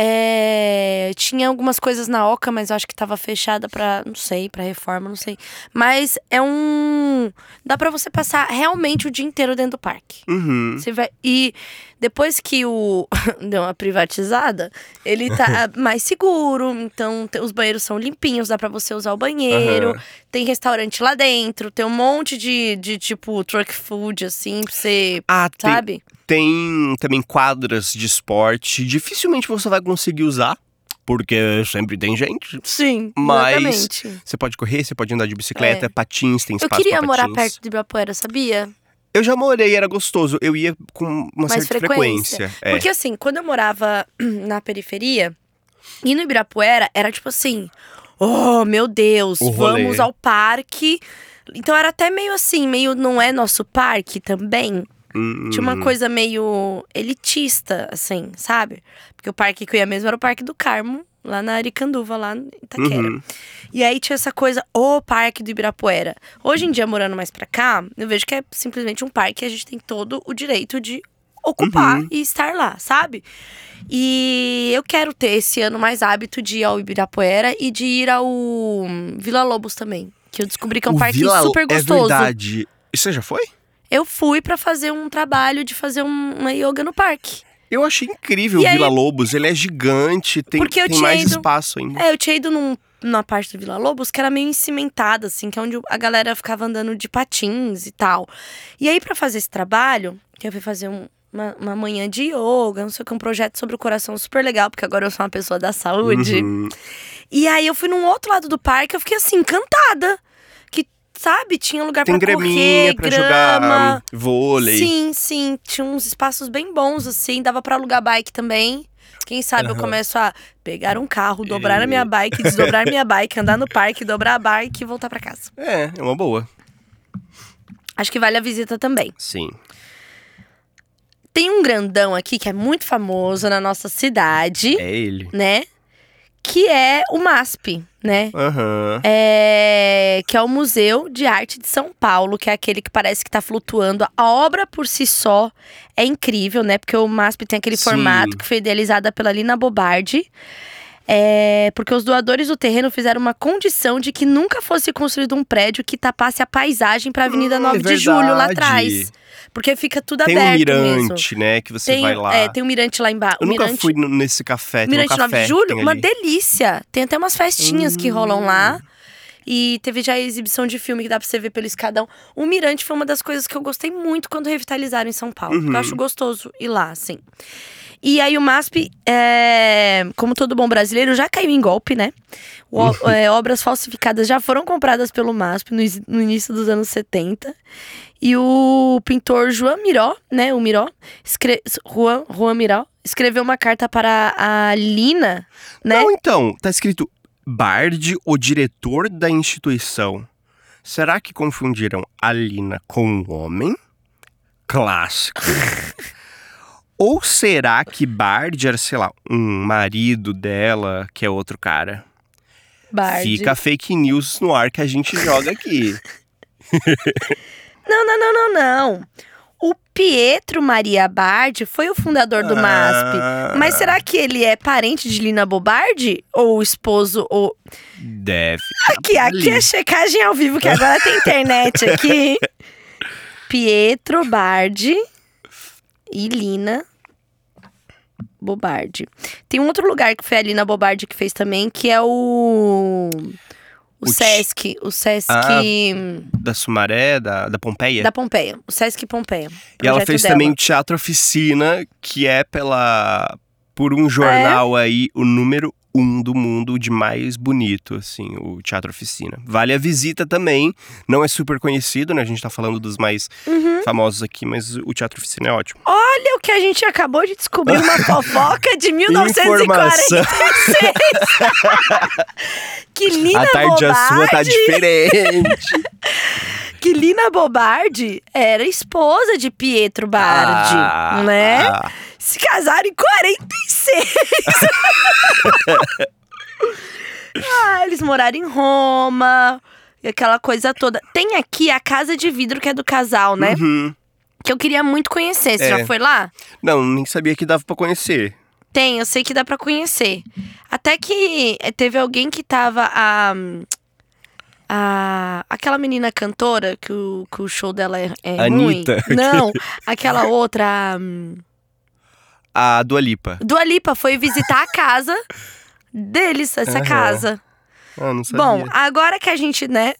É, tinha algumas coisas na Oca, mas eu acho que tava fechada pra, não sei, pra reforma, não sei. Mas é um. Dá pra você passar realmente o dia inteiro dentro do parque. Uhum. Você vai. E depois que o deu uma privatizada, ele tá mais seguro. Então, os banheiros são limpinhos, dá pra você usar o banheiro. Aham. Tem restaurante lá dentro, tem um monte de, de tipo truck food, assim, pra você. Ah, tem, Sabe? Tem também quadras de esporte. Dificilmente você vai conseguir usar, porque sempre tem gente. Sim, Mas exatamente. Você pode correr, você pode andar de bicicleta, É. patins, tem Eu espaço queria pra morar perto de Ibirapuera, sabia? Eu já morei, era gostoso. Eu ia com uma Mais certa frequência. frequência. É. Porque assim, quando eu morava na periferia, E no Ibirapuera era tipo assim: oh meu Deus, vamos ao parque. Então era até meio assim, meio não é nosso parque também. Hum, Tinha uma coisa meio elitista, assim, sabe? Porque o parque que eu ia mesmo era o Parque do Carmo, lá na Aricanduva, lá em Itaquera. Uhum. E aí tinha essa coisa, o Parque do Ibirapuera. Hoje em dia, morando mais pra cá, eu vejo que é simplesmente um parque que a gente tem todo o direito de ocupar Uhum. e estar lá, sabe? E eu quero ter esse ano mais hábito de ir ao Ibirapuera e de ir ao hum, Vila Lobos também. Que eu descobri que é um o parque Vila- super gostoso. É verdade. E Você já foi? eu fui pra fazer um trabalho de fazer um- uma yoga no parque. Eu achei incrível E o aí- Vila Lobos. Ele é gigante, tem, Porque tem mais ido- espaço ainda. É, eu tinha ido num, numa parte do Vila Lobos que era meio encimentada, assim, que é onde a galera ficava andando de patins e tal. E aí, pra fazer esse trabalho, que eu fui fazer um- uma, uma manhã de yoga, não sei o que, um projeto sobre o coração super legal, porque agora eu sou uma pessoa da saúde. Uhum. E aí eu fui num outro lado do parque, eu fiquei assim, encantada. Sabe, tinha lugar Tem pra correr, pra grama. jogar vôlei. Sim, sim. Tinha uns espaços bem bons, assim. Dava pra alugar bike também. Quem sabe eu Aham. começo a pegar um carro, dobrar a minha bike, desdobrar minha bike, andar no parque, dobrar a bike e voltar pra casa. É, é uma boa. Acho que vale a visita também. Sim. Tem um grandão aqui que é muito famoso na nossa cidade, É ele. né? Que é o MASP, né? Aham. É, que é o Museu de Arte de São Paulo, que é aquele que parece que tá flutuando. A obra por si só é incrível, né? Porque o MASP tem aquele Sim. formato que foi idealizada pela Lina Bobardi. É, porque os doadores do terreno fizeram uma condição de que nunca fosse construído um prédio que tapasse a paisagem para a Avenida Hum, 9 é de Julho lá atrás. Porque fica tudo Tem um aberto mirante, mesmo. né? Que você Tem, vai lá. é, tem um mirante lá embaixo. Eu nunca mirante, fui nesse café. Tem Mirante um 9 café de Julho, tem uma delícia. Tem até umas festinhas que rolam Hum. lá. E teve já a exibição de filme que dá pra você ver pelo escadão. O Mirante foi uma das coisas que eu gostei muito quando revitalizaram em São Paulo. Uhum. Eu acho gostoso ir lá, assim. E aí o MASP, é, como todo bom brasileiro, já caiu em golpe, né? O- Uhum. é, obras falsificadas já foram compradas pelo MASP no, no início dos anos 70. E o pintor João Miró, né? O Miró, escre... Juan, Juan Miró, escreveu uma carta para a Lina, né? Não, então, tá escrito Bard, o diretor da instituição. Será que confundiram a Lina com um homem? Clássico. Ou será que Bard era, sei lá, um marido dela, que é outro cara? Bard. Fica fake news no ar que a gente joga aqui. Não, não, não, não, não. O Pietro Maria Bardi foi o fundador do MASP. Ah, Mas será que ele é parente de Lina Bobardi? Ou esposo? Ou... Deve. Aqui, aqui é checagem ao vivo, que agora tem internet aqui. Pietro Bardi e Lina Bobardi. Tem um outro lugar que foi a Lina Bobardi que fez também, que é o. O, O Sesc. O Sesc Ah, Da Sumaré, da, da Pompeia. da Pompeia. O Sesc Pompeia. E ela fez dela. também o Teatro Oficina, que é pela por um jornal aí o número um do mundo de mais bonito, assim, o Teatro Oficina. Vale a visita também. Não é super conhecido, né? A gente tá falando dos mais Uhum. famosos aqui, mas o Teatro Oficina é ótimo. Olha o que a gente acabou de descobrir, uma fofoca de 1946. que Lina a tarde a sua tá diferente. que Lina Bobardi era esposa de Pietro Bardi, Ah, né? ah. Se casaram em 46. ah, eles moraram em Roma. E aquela coisa toda. Tem aqui a casa de vidro que é do casal, né? Uhum. Que eu queria muito conhecer. Você É. já foi lá? Não, nem sabia que dava pra conhecer. Tem, eu sei que dá pra conhecer. Até que eh, teve alguém que tava a. a aquela menina cantora que o, que o show dela é, é ruim. Anitta. Não, aquela outra. a, A Dua Lipa. Dua Lipa foi visitar a casa deles, essa Aham. casa. Ah, não sabia. Bom, agora que a gente, né?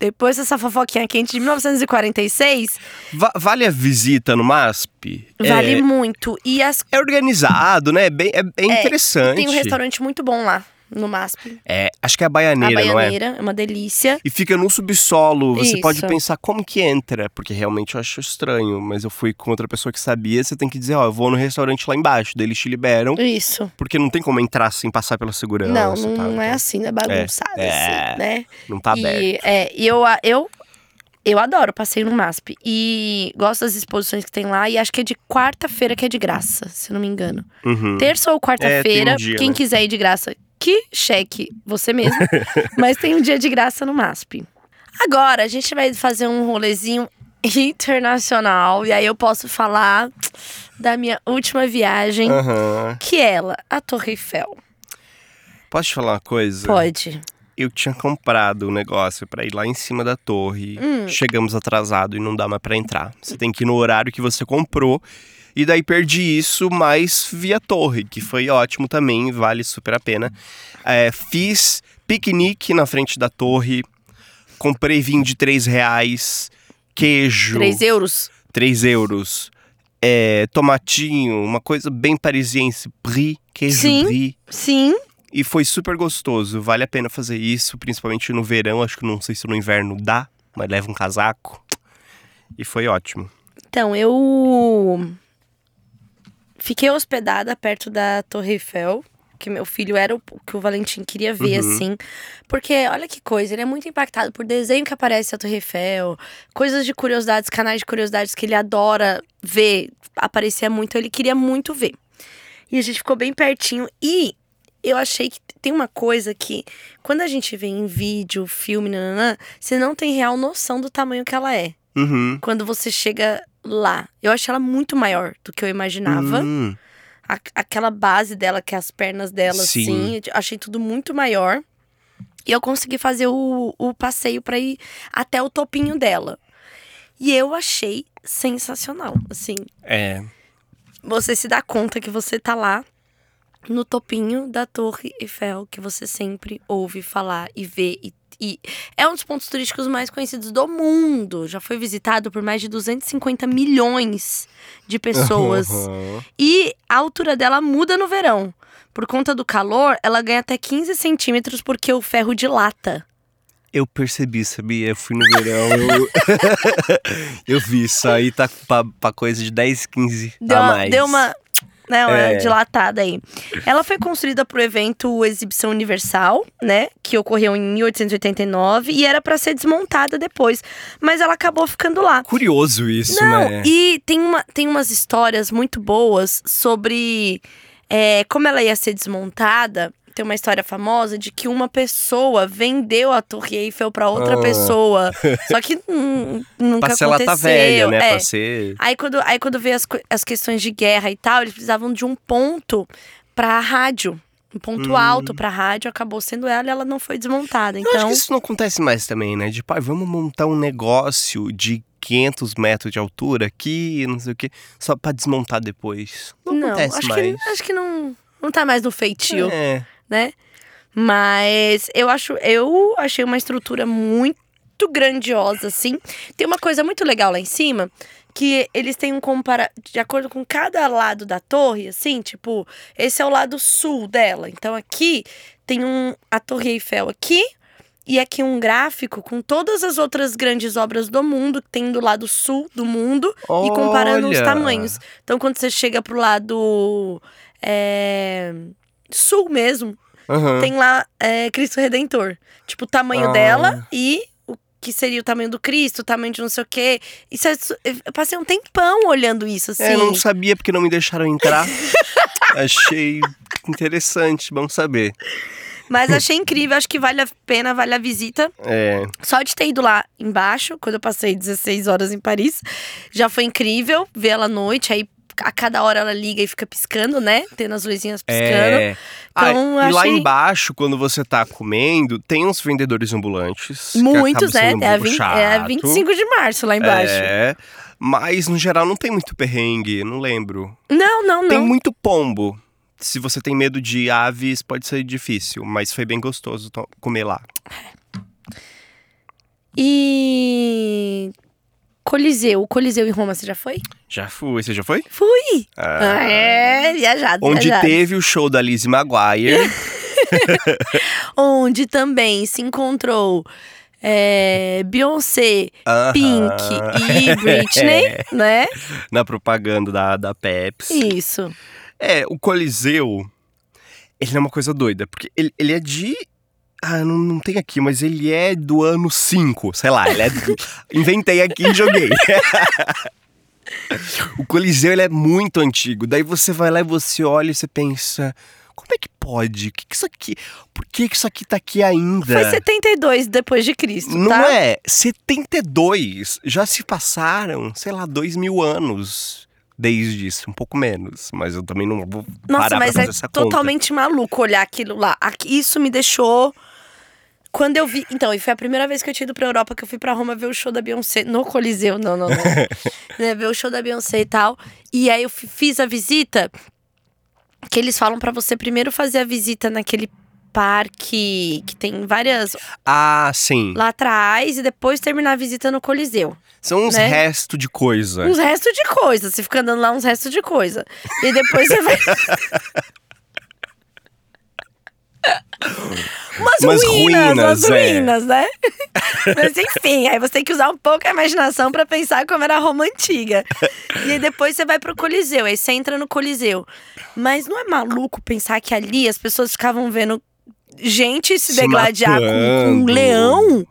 Depois dessa fofoquinha quente de 1946, Va- vale a visita no MASP? vale É, muito. E as, é organizado, né? É, bem, é, é interessante. tem um restaurante muito bom lá. No MASP. É, acho que é a A baianeira, não é? baianeira é uma delícia. E fica no subsolo. Você Isso. pode pensar como que entra, porque realmente eu acho estranho. Mas eu fui com outra pessoa que sabia. Você tem que dizer, ó, eu vou no restaurante lá embaixo. Daí eles te liberam, Isso. porque não tem como entrar sem passar pela segurança. não, não, tá? não é Então, assim, não é bagunçado É. assim, né? Não tá aberto. E, é, e eu, eu, eu adoro passeio no MASP. E gosto das exposições que tem lá. E acho que é de quarta-feira que é de graça, se eu não me engano. Uhum. Terça ou quarta-feira, É, um quem né? quiser ir de graça, que cheque você mesmo. Mas tem um dia de graça no MASP. Agora, a gente vai fazer um rolezinho internacional. E aí eu posso falar da minha última viagem, Aham. que é ela, a Torre Eiffel. Posso te falar uma coisa? Pode. Eu tinha comprado um negócio pra ir lá em cima da torre. Hum. Chegamos atrasado e não dá mais pra entrar. Você tem que ir no horário que você comprou. E daí perdi isso, mas via torre, que foi ótimo também, vale super a pena. É, fiz piquenique na frente da torre, comprei vinho de 3 reais, queijo, 3 euros? 3 euros, é, tomatinho, uma coisa bem parisiense, brie, queijo Sim. brie. Sim. E foi super gostoso, vale a pena fazer isso, principalmente no verão, acho que não sei se no inverno dá, mas leva um casaco. E foi ótimo. Então, eu fiquei hospedada perto da Torre Eiffel, que meu filho era o que o Valentim queria ver, Uhum. assim. Porque, olha que coisa, ele é muito impactado por desenho que aparece a Torre Eiffel, coisas de curiosidades, canais de curiosidades que ele adora ver, aparecia muito, ele queria muito ver. E a gente ficou bem pertinho. E eu achei que tem uma coisa que, quando a gente vê em vídeo, filme, nananã, você não tem real noção do tamanho que ela é Uhum. quando você chega lá. Eu achei ela muito maior do que eu imaginava. Hum, A- aquela base dela, que é as pernas dela, Sim. assim, achei tudo muito maior. E eu consegui fazer o, o passeio pra ir até o topinho dela. E eu achei sensacional. Assim, é. você se dá conta que você tá lá no topinho da Torre Eiffel, que você sempre ouve falar e vê. E, e é um dos pontos turísticos mais conhecidos do mundo. Já foi visitado por mais de 250 milhões de pessoas. Uhum. E a altura dela muda no verão. Por conta do calor, ela ganha até 15 centímetros porque o ferro dilata. Eu percebi, sabia? Eu fui no verão, eu, eu vi isso aí, tá pra, pra coisa de 10, 15 Deu a uma, mais. deu uma, né, uma É. dilatada aí. Ela foi construída pro evento Exibição Universal, né? Que ocorreu em 1889 e era pra ser desmontada depois. Mas ela acabou ficando lá. Curioso isso, Não, né? e tem, uma, tem umas histórias muito boas sobre é, como ela ia ser desmontada. Tem uma história famosa de que uma pessoa vendeu a Torre Eiffel pra outra Ah. pessoa. Só que hum, nunca Pra ser ela aconteceu. tá velha, né? É. Pra ser. Aí quando, aí quando veio as, as questões de guerra e tal, eles precisavam de um ponto pra rádio. Um ponto Hum. alto pra rádio, acabou sendo ela e ela não foi desmontada. Eu acho Então, que isso não acontece mais também, né? De pai, vamos montar um negócio de 500 metros de altura aqui, não sei o quê, só pra desmontar depois. Não, não, acontece acho mais. que, acho que não, não tá mais no feitio. É. né? Mas eu acho, eu achei uma estrutura muito grandiosa, assim. Tem uma coisa muito legal lá em cima, que eles têm um compara de acordo com cada lado da torre, assim, tipo, esse é o lado sul dela. Então aqui tem um a Torre Eiffel aqui e aqui um gráfico com todas as outras grandes obras do mundo que tem do lado sul do mundo e comparando os Olha! tamanhos. Então, quando você chega pro lado é, sul mesmo, Aham. tem lá é, Cristo Redentor. Tipo, o tamanho Ah. dela e o que seria o tamanho do Cristo, o tamanho de não sei o quê. Isso é eu passei um tempão olhando isso, assim. É, não sabia porque não me deixaram entrar. Achei interessante, bom saber. Mas achei incrível, acho que vale a pena, vale a visita. É. Só de ter ido lá embaixo, quando eu passei 16 horas em Paris, já foi incrível ver ela à noite. Aí a cada hora ela liga e fica piscando, né? Tendo as luzinhas piscando. É. Ah, Então, e lá achei- embaixo, quando você tá comendo, tem uns vendedores ambulantes. Muitos, né? um É, a pouco 20, é chato. 25 de março lá embaixo. É. Mas no geral não tem muito perrengue, não lembro. Não, não, Tem não. muito pombo. Se você tem medo de aves, pode ser difícil, mas foi bem gostoso to- comer lá. E. Coliseu. O Coliseu em Roma, você já foi? Já fui, você já foi? Fui! Ah. É, viajado, Onde viajado. teve o show da Lizzie Maguire. onde também se encontrou é, Beyoncé, Aham. Pink e Britney, É, né? na propaganda da, da Pepsi. Isso. É, o Coliseu, ele é uma coisa doida, porque ele, ele é de. Ah, não, não tem aqui, mas ele é do ano 5, sei lá, ele é. do- Inventei aqui e joguei. o Coliseu, ele é muito antigo. Daí você vai lá e você olha e você pensa. Como é que pode? O que, que isso aqui. Por que, que isso aqui tá aqui ainda? Foi 72 depois de Cristo, Não tá? é? 72. Já se passaram, sei lá, dois mil anos desde isso. Um pouco menos. Mas eu também não vou Nossa, parar mas pra é fazer essa conta. totalmente maluco olhar aquilo lá. Isso me deixou. Quando eu vi. Então, e foi a primeira vez que eu tinha ido pra Europa, que eu fui pra Roma ver o show da Beyoncé no Coliseu. Não, não, não. né, ver o show da Beyoncé e tal. E aí eu fi- fiz a visita. Que eles falam pra você primeiro fazer a visita naquele parque que tem várias Ah, sim. lá atrás e depois terminar a visita no Coliseu. São uns né? restos de coisa. Uns restos de coisa. Você fica andando lá uns restos de coisa. E depois você vai. umas, Umas ruínas, umas ruínas, é. ruínas, né? Mas enfim, aí você tem que usar um pouco a imaginação pra pensar como era a Roma antiga. E aí depois você vai pro Coliseu, aí você entra no Coliseu. Mas não é maluco pensar que ali as pessoas ficavam vendo gente se, Se degladiar com, com um leão?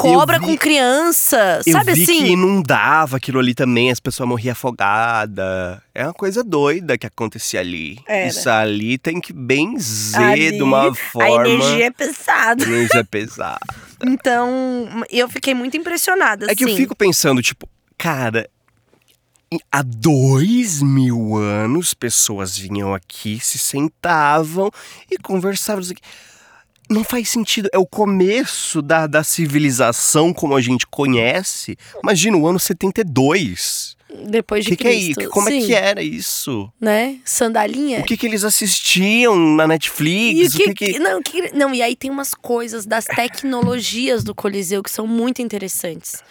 Cobra vi- com criança, Eu sabe vi assim? que inundava aquilo ali também, as pessoas morriam afogadas. É uma coisa doida que acontecia ali. Era. Isso ali tem que benzer Ali, de uma A forma. energia é pesada. energia pesada. Então, eu fiquei muito impressionada, É que eu assim. fico pensando, tipo, cara, há dois mil anos pessoas vinham aqui, se sentavam e conversavam. aqui. Não faz sentido. É o começo da, da civilização como a gente conhece. Imagina o ano 72. Depois de que, que é Cristo. isso? Como é Sim, que era isso? Né? Sandalinha. O que, que eles assistiam na E Netflix? o que, que- Não, que- não, e aí tem umas coisas das tecnologias do Coliseu que são muito interessantes.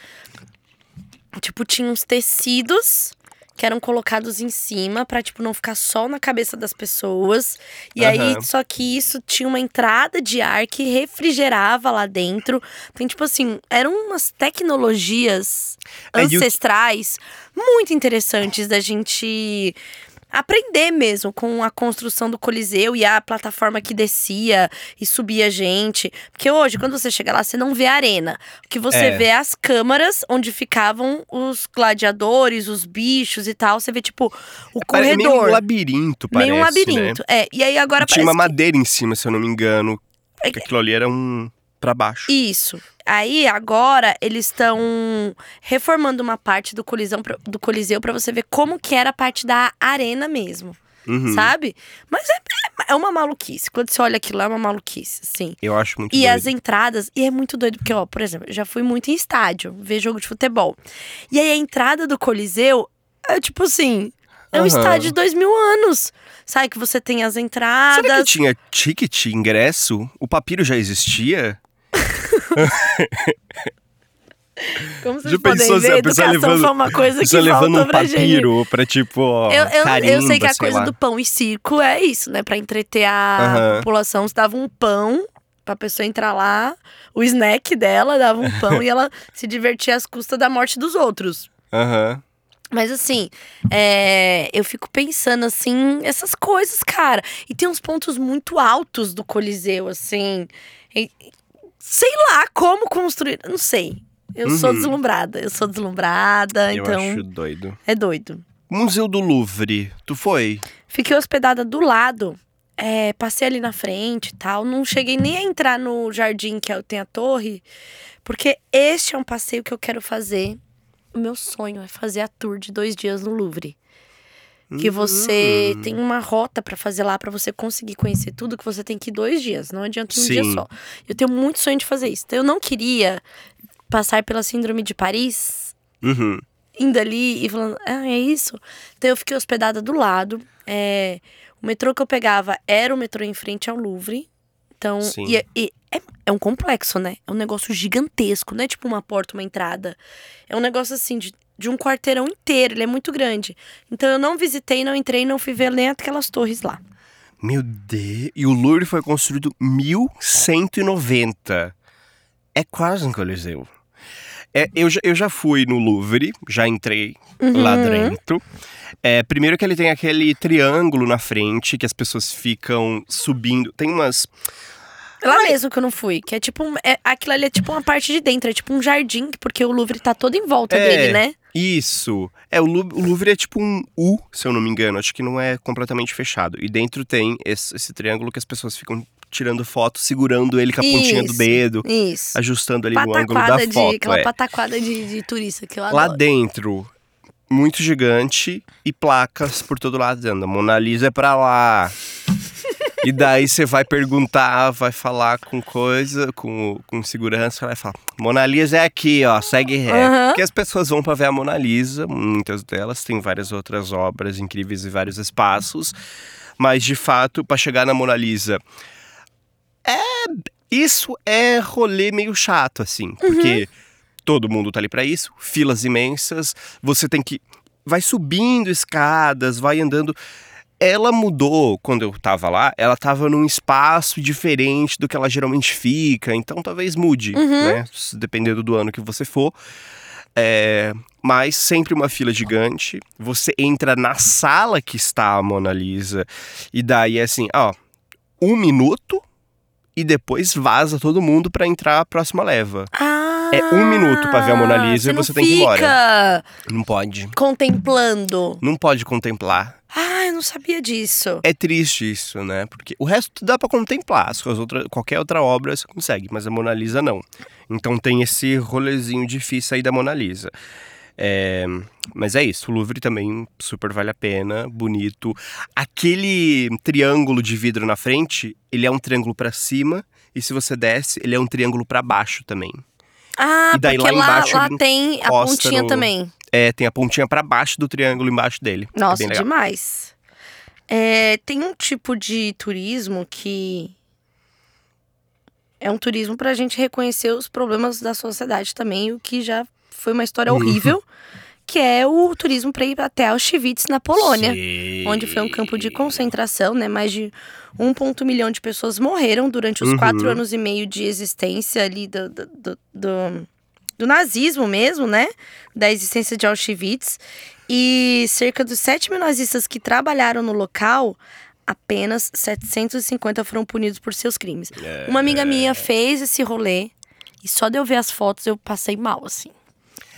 Tipo, tinha uns tecidos que eram colocados em cima pra, tipo, não ficar sol na cabeça das pessoas. E aí, Aham. só que isso tinha uma entrada de ar que refrigerava lá dentro. Então, tipo assim, eram umas tecnologias É, ancestrais muito interessantes da gente aprender mesmo com a construção do Coliseu e a plataforma que descia e subia gente. Porque hoje, quando você chega lá, você não vê a arena. O que você É. vê é as câmaras onde ficavam os gladiadores, os bichos e tal. Você vê, tipo, o Pare- é meio um corredor. labirinto, parece, Meio um né? labirinto. É, e aí agora Tinha uma parece que- madeira em cima, se eu não me engano. É Que aquilo ali era um pra baixo. Isso. Aí agora eles estão reformando uma parte do Coliseu, pra- do Coliseu para você ver como que era a parte da arena mesmo, Uhum. sabe? Mas é, é uma maluquice. Quando você olha aquilo lá, é uma maluquice, sim. Eu acho muito E doido. as entradas, e é muito doido, porque, ó, por exemplo, eu já fui muito em estádio, ver jogo de futebol. E aí a entrada do Coliseu é tipo assim. É um Aham. estádio de dois mil anos. Sabe que você tem as entradas. Será que tinha ticket, ingresso? O papiro já existia? Como vocês Já podem pensou ver, a educação levando- foi uma coisa que levando um pra gente. papiro pra tipo, ó, Eu, eu, carimba, eu sei que a sei coisa lá. do pão e circo é isso, né? Pra entreter a Aham. população. Você dava um pão pra pessoa entrar lá, o snack dela dava um pão e ela se divertia às custas da morte dos outros. Aham. Mas assim, é, eu fico pensando assim, essas coisas, cara. E tem uns pontos muito altos do Coliseu, assim. E- sei lá como construir. Não sei. Eu sou Uhum. deslumbrada. Eu sou deslumbrada, Eu então acho doido. é doido. Museu do Louvre, tu foi? Fiquei hospedada do lado. é, passei ali na frente e tal. Não cheguei nem a entrar no jardim que é- tem a torre. Porque este é um passeio que eu quero fazer. O meu sonho é fazer a tour de dois dias no Louvre. Que você Hum. tem uma rota pra fazer lá pra você conseguir conhecer tudo que você tem que ir dois dias. Não adianta um dia Sim. só. Eu tenho muito sonho de fazer isso. Então eu não queria passar pela síndrome de Paris Uhum. indo ali e falando, ah, é isso? Então eu fiquei hospedada do lado. É, o metrô que eu pegava era o metrô em frente ao Louvre. Então, e, e é, é um complexo, né? É um negócio gigantesco, não é tipo uma porta, uma entrada. É um negócio assim de, de um quarteirão inteiro, ele é muito grande. Então eu não visitei, não entrei, não fui ver nem aquelas torres lá. Meu Deus. E o Louvre foi construído 1190. É quase um coliseu. É, eu, já- eu já fui no Louvre, já entrei lá Uhum. dentro. É, primeiro que ele tem aquele triângulo na frente que as pessoas ficam subindo. Tem umas. Lá mesmo que eu não fui. Que é tipo. um- É, aquilo ali é tipo uma parte de dentro. É tipo um jardim, porque o Louvre tá todo em volta É. dele, né? Isso. É, o Louvre, o é tipo um U, se eu não me engano. Acho que não é completamente fechado. E dentro tem esse, esse triângulo que as pessoas ficam tirando foto, segurando ele com a pontinha do Isso, dedo, Isso. ajustando ali no ângulo da Pataquada de. foto. Aquela é. pataquada de, de turista que eu Lá adoro. dentro, muito gigante e placas por todo lado dizendo: Mona Lisa é pra lá. E daí você vai perguntar, vai falar com coisa, com, com segurança, vai falar: Mona Lisa é aqui, ó, segue ré. Aham. Porque as pessoas vão pra ver a Mona Lisa, muitas delas, tem várias outras obras incríveis e vários espaços. Mas de fato, pra chegar na Mona Lisa. É. Isso é rolê meio chato, assim. Porque todo mundo tá ali pra isso, filas imensas, você tem que. Vai subindo escadas, vai andando. Ela mudou quando eu tava lá, ela tava num espaço diferente do que ela geralmente fica, então talvez mude, né? Se- Dependendo do ano que você for. É, mas sempre uma fila gigante. Você entra na sala que está a Mona Lisa, e daí é assim, ó, um minuto e depois vaza todo mundo pra entrar a próxima leva. Ah, É um minuto pra ver a Mona Lisa e você tem que ir embora. fica Não pode. contemplando. Não pode contemplar. Ah, eu não sabia disso. É triste isso, né? Porque o resto dá pra contemplar. As outras, qualquer outra obra você consegue, mas a Mona Lisa não. Então tem esse rolezinho difícil aí da Mona Lisa. É, mas é isso, o Louvre também super vale a pena, bonito. Aquele triângulo de vidro na frente, ele é um triângulo pra cima e se você desce, ele é um triângulo pra baixo também. Ah, E daí porque lá embaixo lá tem a pontinha no- também. É, tem a pontinha pra baixo do triângulo embaixo dele. é Nossa, legal. demais. É, tem um tipo de turismo que é um turismo pra gente reconhecer os problemas da sociedade também, o que já foi uma história Uhum. horrível, que é o turismo pra ir até Auschwitz, na Polônia. Sim. onde foi um campo de concentração, né? Mais de 1,1 milhão de pessoas morreram durante os Uhum. quatro anos e meio de existência ali do, do, do, do- do nazismo mesmo, né? Da existência de Auschwitz. E cerca dos 7 mil nazistas que trabalharam no local, apenas 750 foram punidos por seus crimes. Uma amiga minha fez esse rolê e só de eu ver as fotos eu passei mal, assim.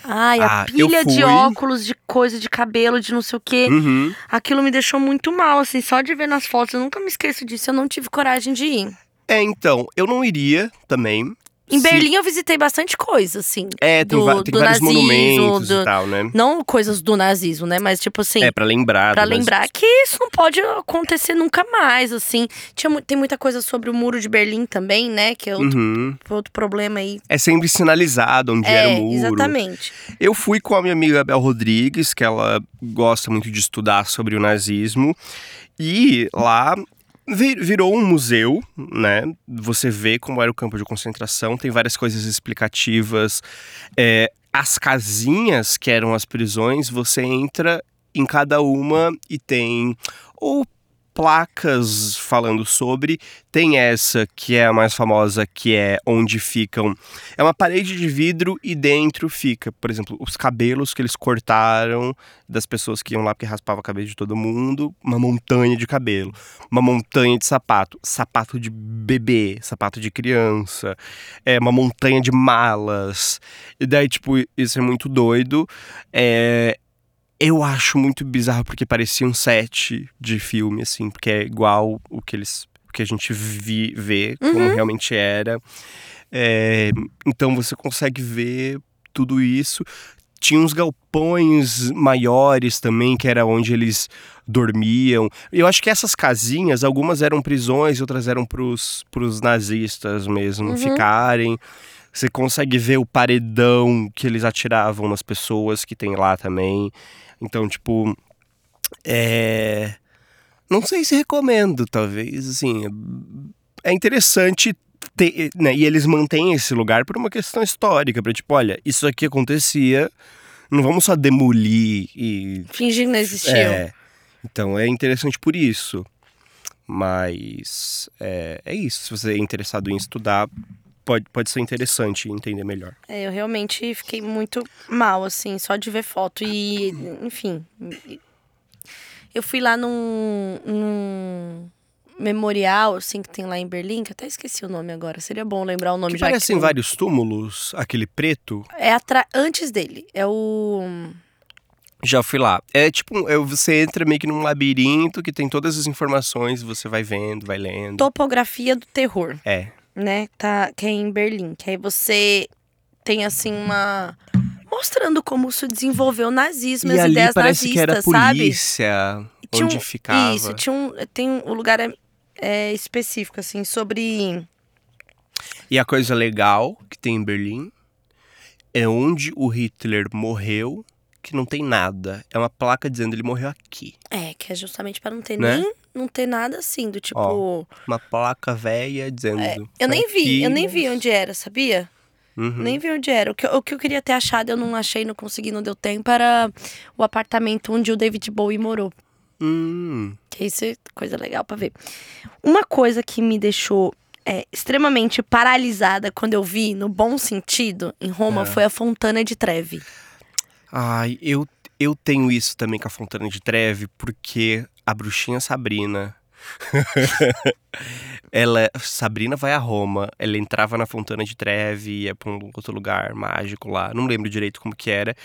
Ai, a Ah, eu pilha de óculos, de coisa, de cabelo, de não sei o quê. Uhum. Aquilo me deixou muito mal, assim, só de ver nas fotos. Eu nunca me esqueço disso, eu não tive coragem de ir. É, então, eu não iria também. Em Berlim eu visitei bastante coisa, assim. É, tem, do- tem do vários nazismo, monumentos do- e tal, né? Não coisas do nazismo, né? Mas, tipo assim, É, pra lembrar. pra lembrar nazismo. que isso não pode acontecer nunca mais, assim. Tinha, tem muita coisa sobre o Muro de Berlim também, né? Que é outro, Uhum. outro problema aí. É sempre sinalizado onde era é, o muro. exatamente. Eu fui com a minha amiga Bel Rodrigues, que ela gosta muito de estudar sobre o nazismo. E lá virou um museu, né? Você vê como era o campo de concentração, tem várias coisas explicativas. É, as casinhas que eram as prisões, você entra em cada uma e tem ou placas falando sobre. Tem essa que é a mais famosa, que é onde ficam. É uma parede de vidro e dentro fica, por exemplo, os cabelos que eles cortaram das pessoas que iam lá porque raspava a cabeça de todo mundo. Uma montanha de cabelo. Uma montanha de sapato. Sapato de bebê, sapato de criança. É uma montanha de malas. E daí, tipo, isso é muito doido. É, eu acho muito bizarro porque parecia um set de filme, assim, porque é igual o que eles. O que a gente vi, vê, como Uhum. realmente era. É, então você consegue ver tudo isso. Tinha uns galpões maiores também, que era onde eles dormiam. Eu acho que essas casinhas, algumas eram prisões, outras eram pros, pros nazistas mesmo Uhum. ficarem. Você consegue ver o paredão que eles atiravam nas pessoas que tem lá também. Então, tipo. É. Não sei se recomendo, talvez, assim. É interessante ter. Né? E eles mantêm esse lugar por uma questão histórica, pra tipo, olha, isso aqui acontecia. Não vamos só demolir e Fingir que não existiu. é. Então é interessante por isso. Mas é, é isso. Se você é interessado em estudar, pode, pode ser interessante entender melhor. É, eu realmente fiquei muito mal, assim, só de ver foto. E, enfim. Eu fui lá num, num memorial, assim, que tem lá em Berlim, que eu até esqueci o nome agora. Seria bom lembrar o nome Que já parecem que vários túmulos, aquele preto. É atra... antes dele. É o. Já fui lá. É tipo, é, você entra meio que num labirinto que tem todas as informações, você vai vendo, vai lendo. Topografia do Terror, É. né? Tá, que é em Berlim. Que aí você tem, assim, uma. Mostrando como se desenvolveu o nazismo, E as ali ideias parece que era nazistas, sabe? polícia, Tinha onde um- ficava. Isso, tinha um, tem um lugar é, é específico, assim, sobre. E a coisa legal que tem em Berlim é onde o Hitler morreu, que não tem nada. É uma placa dizendo ele morreu aqui. É, que é justamente pra não ter Né? nem. Não ter nada assim, do tipo. Ó, Uma placa velha dizendo. É, eu nem vi, eu nem vi onde era, sabia? Uhum. Nem vi onde era. O que, o que eu queria ter achado, eu não achei, não consegui, não deu tempo, era o apartamento onde o David Bowie morou. Hum, Que isso é coisa legal pra ver. Uma coisa que me deixou é, extremamente paralisada quando eu vi, no bom sentido, em Roma, É. foi a Fontana de Trevi. Ai, eu, eu tenho isso também com a Fontana de Treve, porque a bruxinha Sabrina. ela, Sabrina vai a Roma, ela entrava na Fontana de Treve, ia pra um outro lugar mágico lá, não lembro direito como que era,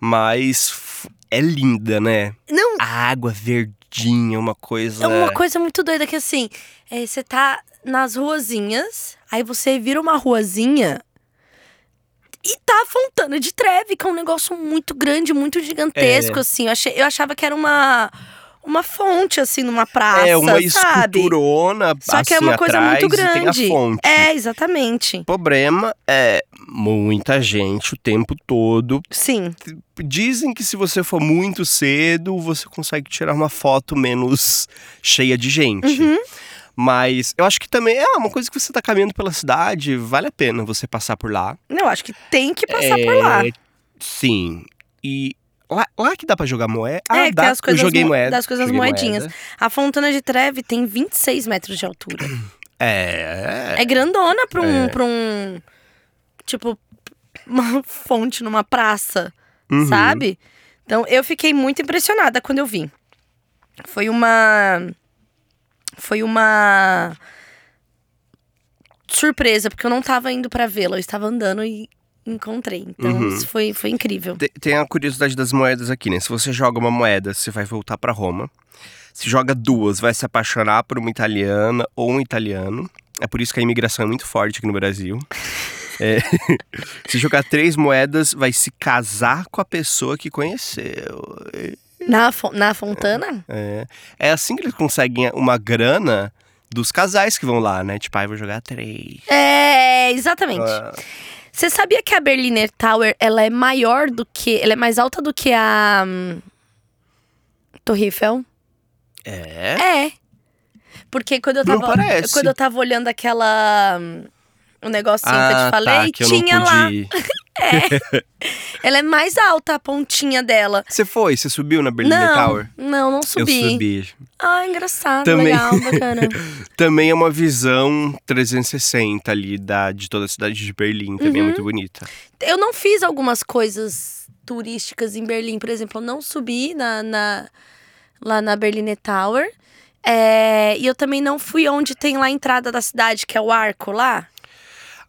mas é linda, né? Não, A água verdinha, uma coisa. é uma coisa muito doida que assim, é, você tá nas ruazinhas, aí você vira uma ruazinha e tá a Fontana de Trevi, que é um negócio muito grande, muito gigantesco, É. assim. Eu, achei, eu achava que era uma, uma fonte, assim, numa praça, É uma sabe? esculturona, Só que é assim, uma coisa muito grande. É, exatamente. O problema é muita gente o tempo todo Sim. Dizem que se você for muito cedo, você consegue tirar uma foto menos cheia de gente. Uhum. Mas eu acho que também é uma coisa que você tá caminhando pela cidade, vale a pena você passar por lá. Eu acho que tem que passar É, por lá. Sim. E lá, lá que dá pra jogar moeda. É, Ah, que dá. as coisas eu joguei mo- moeda. das coisas moedinhas. moeda. A Fontana de Trevi tem 26 metros de altura. É. É grandona pra um, É. pra um. Tipo, uma fonte numa praça, Uhum. sabe? Então eu fiquei muito impressionada quando eu vi. Foi uma. Foi uma. Surpresa, porque eu não tava indo pra vê-la, eu estava andando e encontrei. Então Uhum. isso foi, foi incrível. Te- Tem a curiosidade das moedas aqui, né? Se você joga uma moeda, você vai voltar pra Roma. Se joga duas, vai se apaixonar por uma italiana ou um italiano. É por isso que a imigração é muito forte aqui no Brasil. É. Se jogar três moedas, vai se casar com a pessoa que conheceu. Na, na Fontana? É, é assim que eles conseguem uma grana dos casais que vão lá, né? Tipo, ai, vou jogar três. É, exatamente. Ah, Você sabia que a Berliner Tower ela é maior do que. Ela é mais alta do que a. hum, Torre Eiffel? é? É. Porque quando eu Não tava. parece. Quando eu tava olhando aquela. hum, O negocinho que eu Ah, te falei, tá, que tinha lá. pude. Ela é mais alta, a pontinha dela. Você foi? Você subiu na Berliner não, Tower? não, não subi. Eu subi. Ah, engraçado, Também. legal, bacana. Também é uma visão 360 ali da, de toda a cidade de Berlim. Também é Uhum. muito bonita. Eu não fiz algumas coisas turísticas em Berlim, por exemplo, eu não subi na, na- lá na Berliner Tower. É, e eu também não fui onde tem lá a entrada da cidade, que é o arco lá.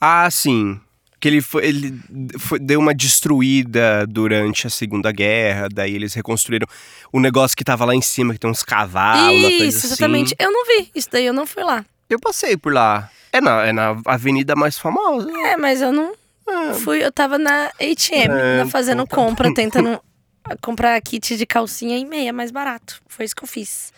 Ah, sim. Que ele, foi, ele foi- deu uma destruída durante a Segunda Guerra. Daí eles reconstruíram o negócio que tava lá em cima, que tem uns cavalos, uma coisa Isso, assim. exatamente. Eu não vi, isso daí eu não fui lá. Eu passei por lá. É na, é na avenida mais famosa. É, mas eu não fui, eu tava na H&M, É, na- fazendo então tá compra, tentando comprar kit de calcinha e meia mais barato. Foi isso que eu fiz.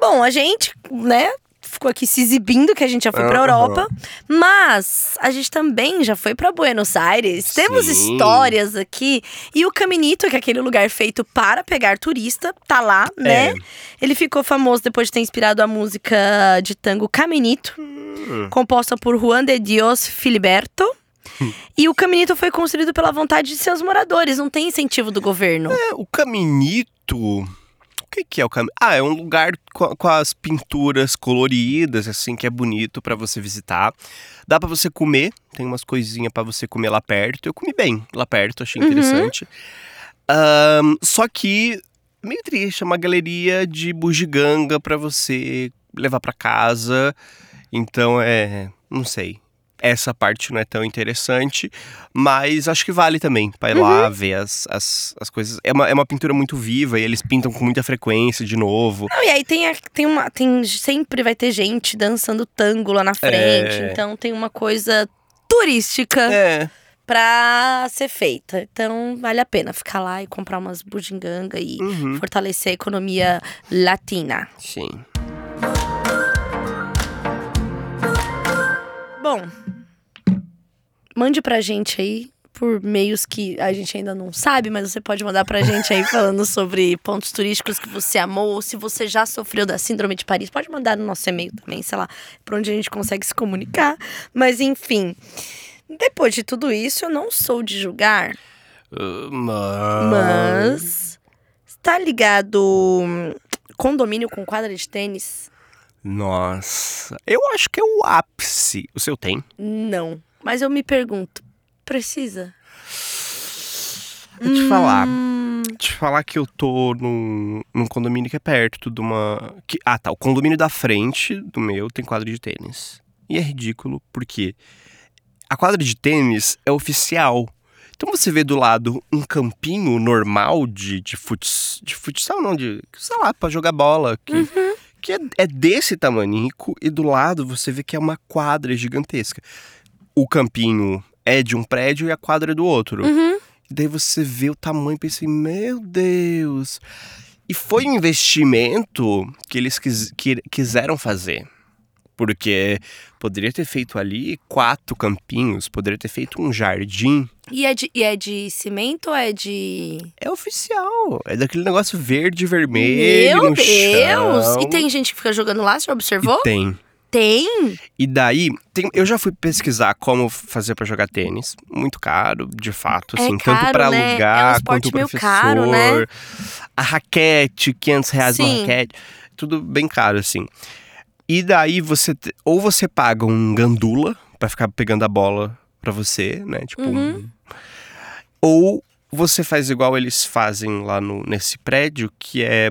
Bom, a gente, né, ficou aqui se exibindo que a gente já foi pra Aham. Europa, mas a gente também já foi pra Buenos Aires. Temos Sim. histórias aqui e o Caminito, que é aquele lugar feito para pegar turista, tá lá, né? É. Ele ficou famoso depois de ter inspirado a música de tango Caminito, Hum. composta por Juan de Dios Filiberto. E o Caminito foi construído pela vontade de seus moradores, não tem incentivo do governo. É, o Caminito. Que, que é o caminho? Ah, é um lugar com, com as pinturas coloridas, assim, que é bonito pra você visitar. Dá pra você comer, tem umas coisinhas pra você comer lá perto. Eu comi bem lá perto, achei Uhum. interessante. Ahn, só que, meio triste, é uma galeria de bugiganga pra você levar pra casa. Então, é. Não sei. Essa parte não é tão interessante, mas acho que vale também pra ir lá Uhum. ver as, as, as coisas. É uma, é uma pintura muito viva e eles pintam com muita frequência de novo. Não, e aí tem, a- tem uma. Tem, sempre vai ter gente dançando tango lá na frente. É. Então tem uma coisa turística É. pra ser feita. Então vale a pena ficar lá e comprar umas bugiganga e Uhum. fortalecer a economia latina. Sim. Bom, mande pra gente aí por meios que a gente ainda não sabe, mas você pode mandar pra gente aí falando sobre pontos turísticos que você amou, ou se você já sofreu da síndrome de Paris, pode mandar no nosso e-mail também, sei lá, por onde a gente consegue se comunicar. Mas enfim, depois de tudo isso, eu não sou de julgar, Uh, mas... mas tá ligado hum, condomínio com quadra de tênis? Nossa. Eu acho que é o ápice. O seu tem? Não. Mas eu me pergunto, precisa? Vou te falar. Hum, Te falar que eu tô num, num condomínio que é perto de uma. Que, ah, tá. O condomínio da frente do meu tem quadra de tênis. E é ridículo, porque a quadra de tênis é oficial. Então você vê do lado um campinho normal de, de, futs, de futsal, não, de. sei lá, pra jogar bola. Que, que é, é desse tamanico, e do lado você vê que é uma quadra gigantesca. O campinho é de um prédio e a quadra é do outro. Uhum. E daí você vê o tamanho e pensa, assim, meu Deus. E foi um investimento que eles quis- que- quiseram fazer. Porque poderia ter feito ali quatro campinhos, poderia ter feito um jardim. E é, de, e é de cimento ou é de. É oficial. É daquele negócio verde e vermelho. Meu Deus! chão. E tem gente que fica jogando lá, você observou? E tem. Tem? E daí, tem- eu já fui pesquisar como fazer pra jogar tênis. Muito caro, de fato, É assim, caro, tanto pra né? É um alugar quanto professor. caro, né? A raquete, 500 reais uma Sim. raquete, tudo bem caro, assim. E daí você, ou você paga um gandula pra ficar pegando a bola pra você, né? Tipo, Uhum. um- ou você faz igual eles fazem lá no, nesse prédio, que é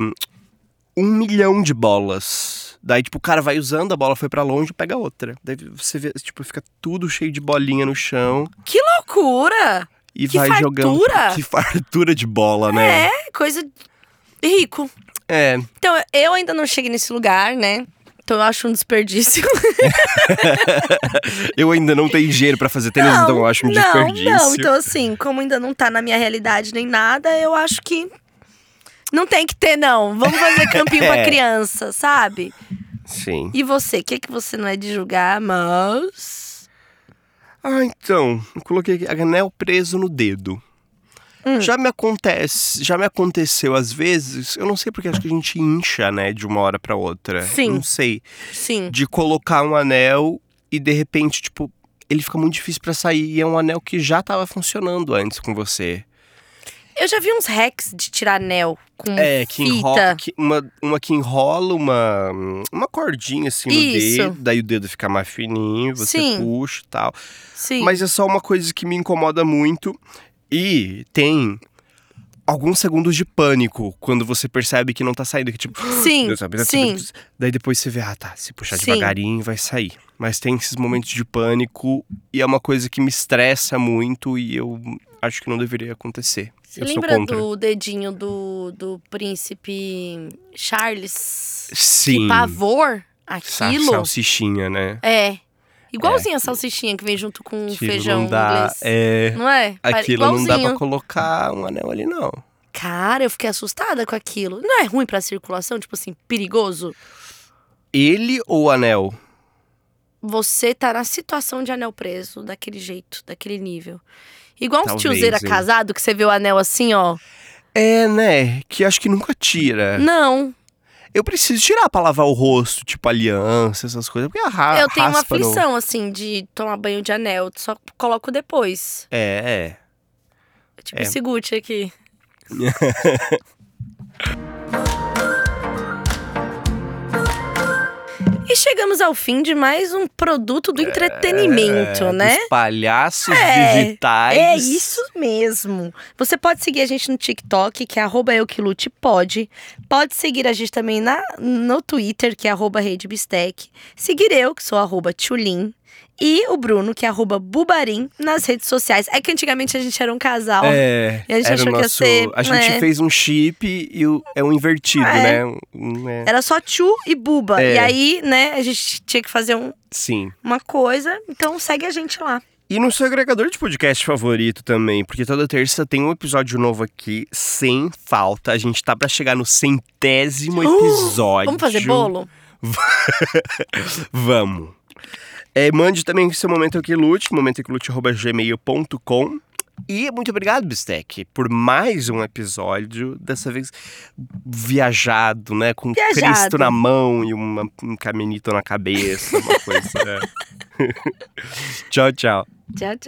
um milhão de bolas. Daí, tipo, o cara vai usando, a bola foi pra longe, pega outra. Daí você vê, tipo, fica tudo cheio de bolinha no chão Que loucura! e Que vai jogando. fartura! Que fartura de bola, né? É, coisa rico. É. Então, eu ainda não cheguei nesse lugar, né? Então eu acho um desperdício. Eu ainda não tenho dinheiro pra fazer tênis, então eu acho um não, desperdício. Não, então assim, como ainda não tá na minha realidade nem nada, eu acho que não tem que ter, não. Vamos fazer campinho pra É. criança, sabe? Sim. E você, o que, que você não é de julgar, mas. Ah, então. Eu coloquei aqui, anel preso no dedo. Hum. Já me acontece, já me aconteceu às vezes, eu não sei porque acho que a gente incha, né, de uma hora pra outra. Sim. Não sei. Sim. De colocar um anel e de repente, tipo, ele fica muito difícil pra sair e é um anel que já tava funcionando antes com você. Eu já vi uns hacks de tirar anel com É, que fita. enrola, que- uma, uma que enrola uma, uma cordinha assim no Isso. dedo, daí o dedo fica mais fininho, você Sim. puxa e tal. Sim. Mas é só uma coisa que me incomoda muito. E tem alguns segundos de pânico quando você percebe que não tá saindo. Que tipo, Sim, Deus sabe, sim. Daí depois você vê, ah tá, se puxar Sim. devagarinho vai sair. Mas tem esses momentos de pânico e é uma coisa que me estressa muito e eu acho que não deveria acontecer. Você eu lembra do dedinho do, do príncipe Charles? Sim. Que pavor Sa- aquilo. Salsichinha, né? É. Igualzinho a salsichinha que vem junto com o Aquilo feijão não dá, inglês. É, Não é? Aquilo não dá pra Igualzinho. colocar um anel ali, não. Cara, eu fiquei assustada com aquilo. Não é ruim pra circulação? Tipo assim, perigoso? Ele ou o anel? Você tá na situação de anel preso, daquele jeito, daquele nível. Igual Talvez, tiozeira casado, que você vê o anel assim, ó. É, né? Que acho que nunca tira. Não, Eu preciso tirar pra lavar o rosto, tipo aliança, essas coisas. Porque a eu tenho uma raspa no- aflição, assim, de tomar banho de anel. Só coloco depois. É, Tipo É. esse Gucci aqui. chegamos ao fim de mais um produto do entretenimento, É, né? Dos palhaços É, digitais. É isso mesmo. Você pode seguir a gente no TikTok, que é arroba euquilutepod. Pode seguir a gente também na, no Twitter, que é arroba redebistec. Seguir eu, que sou arroba tchulin. E o Bruno, que é arroba bubarim, nas redes sociais. É que antigamente a gente era um casal. É, E a gente achou que ia nosso, ser, A gente né? fez um chip e o, é um invertido, É. né? Um- é, Era só tchu e buba. É. E aí, né, a gente tinha que fazer um- sim. uma coisa. Então segue a gente lá. E no seu agregador de podcast favorito também, porque toda terça tem um episódio novo aqui, sem falta. A gente tá pra chegar no centésimo episódio. Vamos fazer bolo? Vamos. É, mande também seu momento aqui lute, momentoquilute.gmail.com. E muito obrigado, Bistec, por mais um episódio, dessa vez viajado, né? Com Viajado. Cristo na mão e uma, um caminito na cabeça, uma coisa. né? tchau, tchau. Tchau, tchau.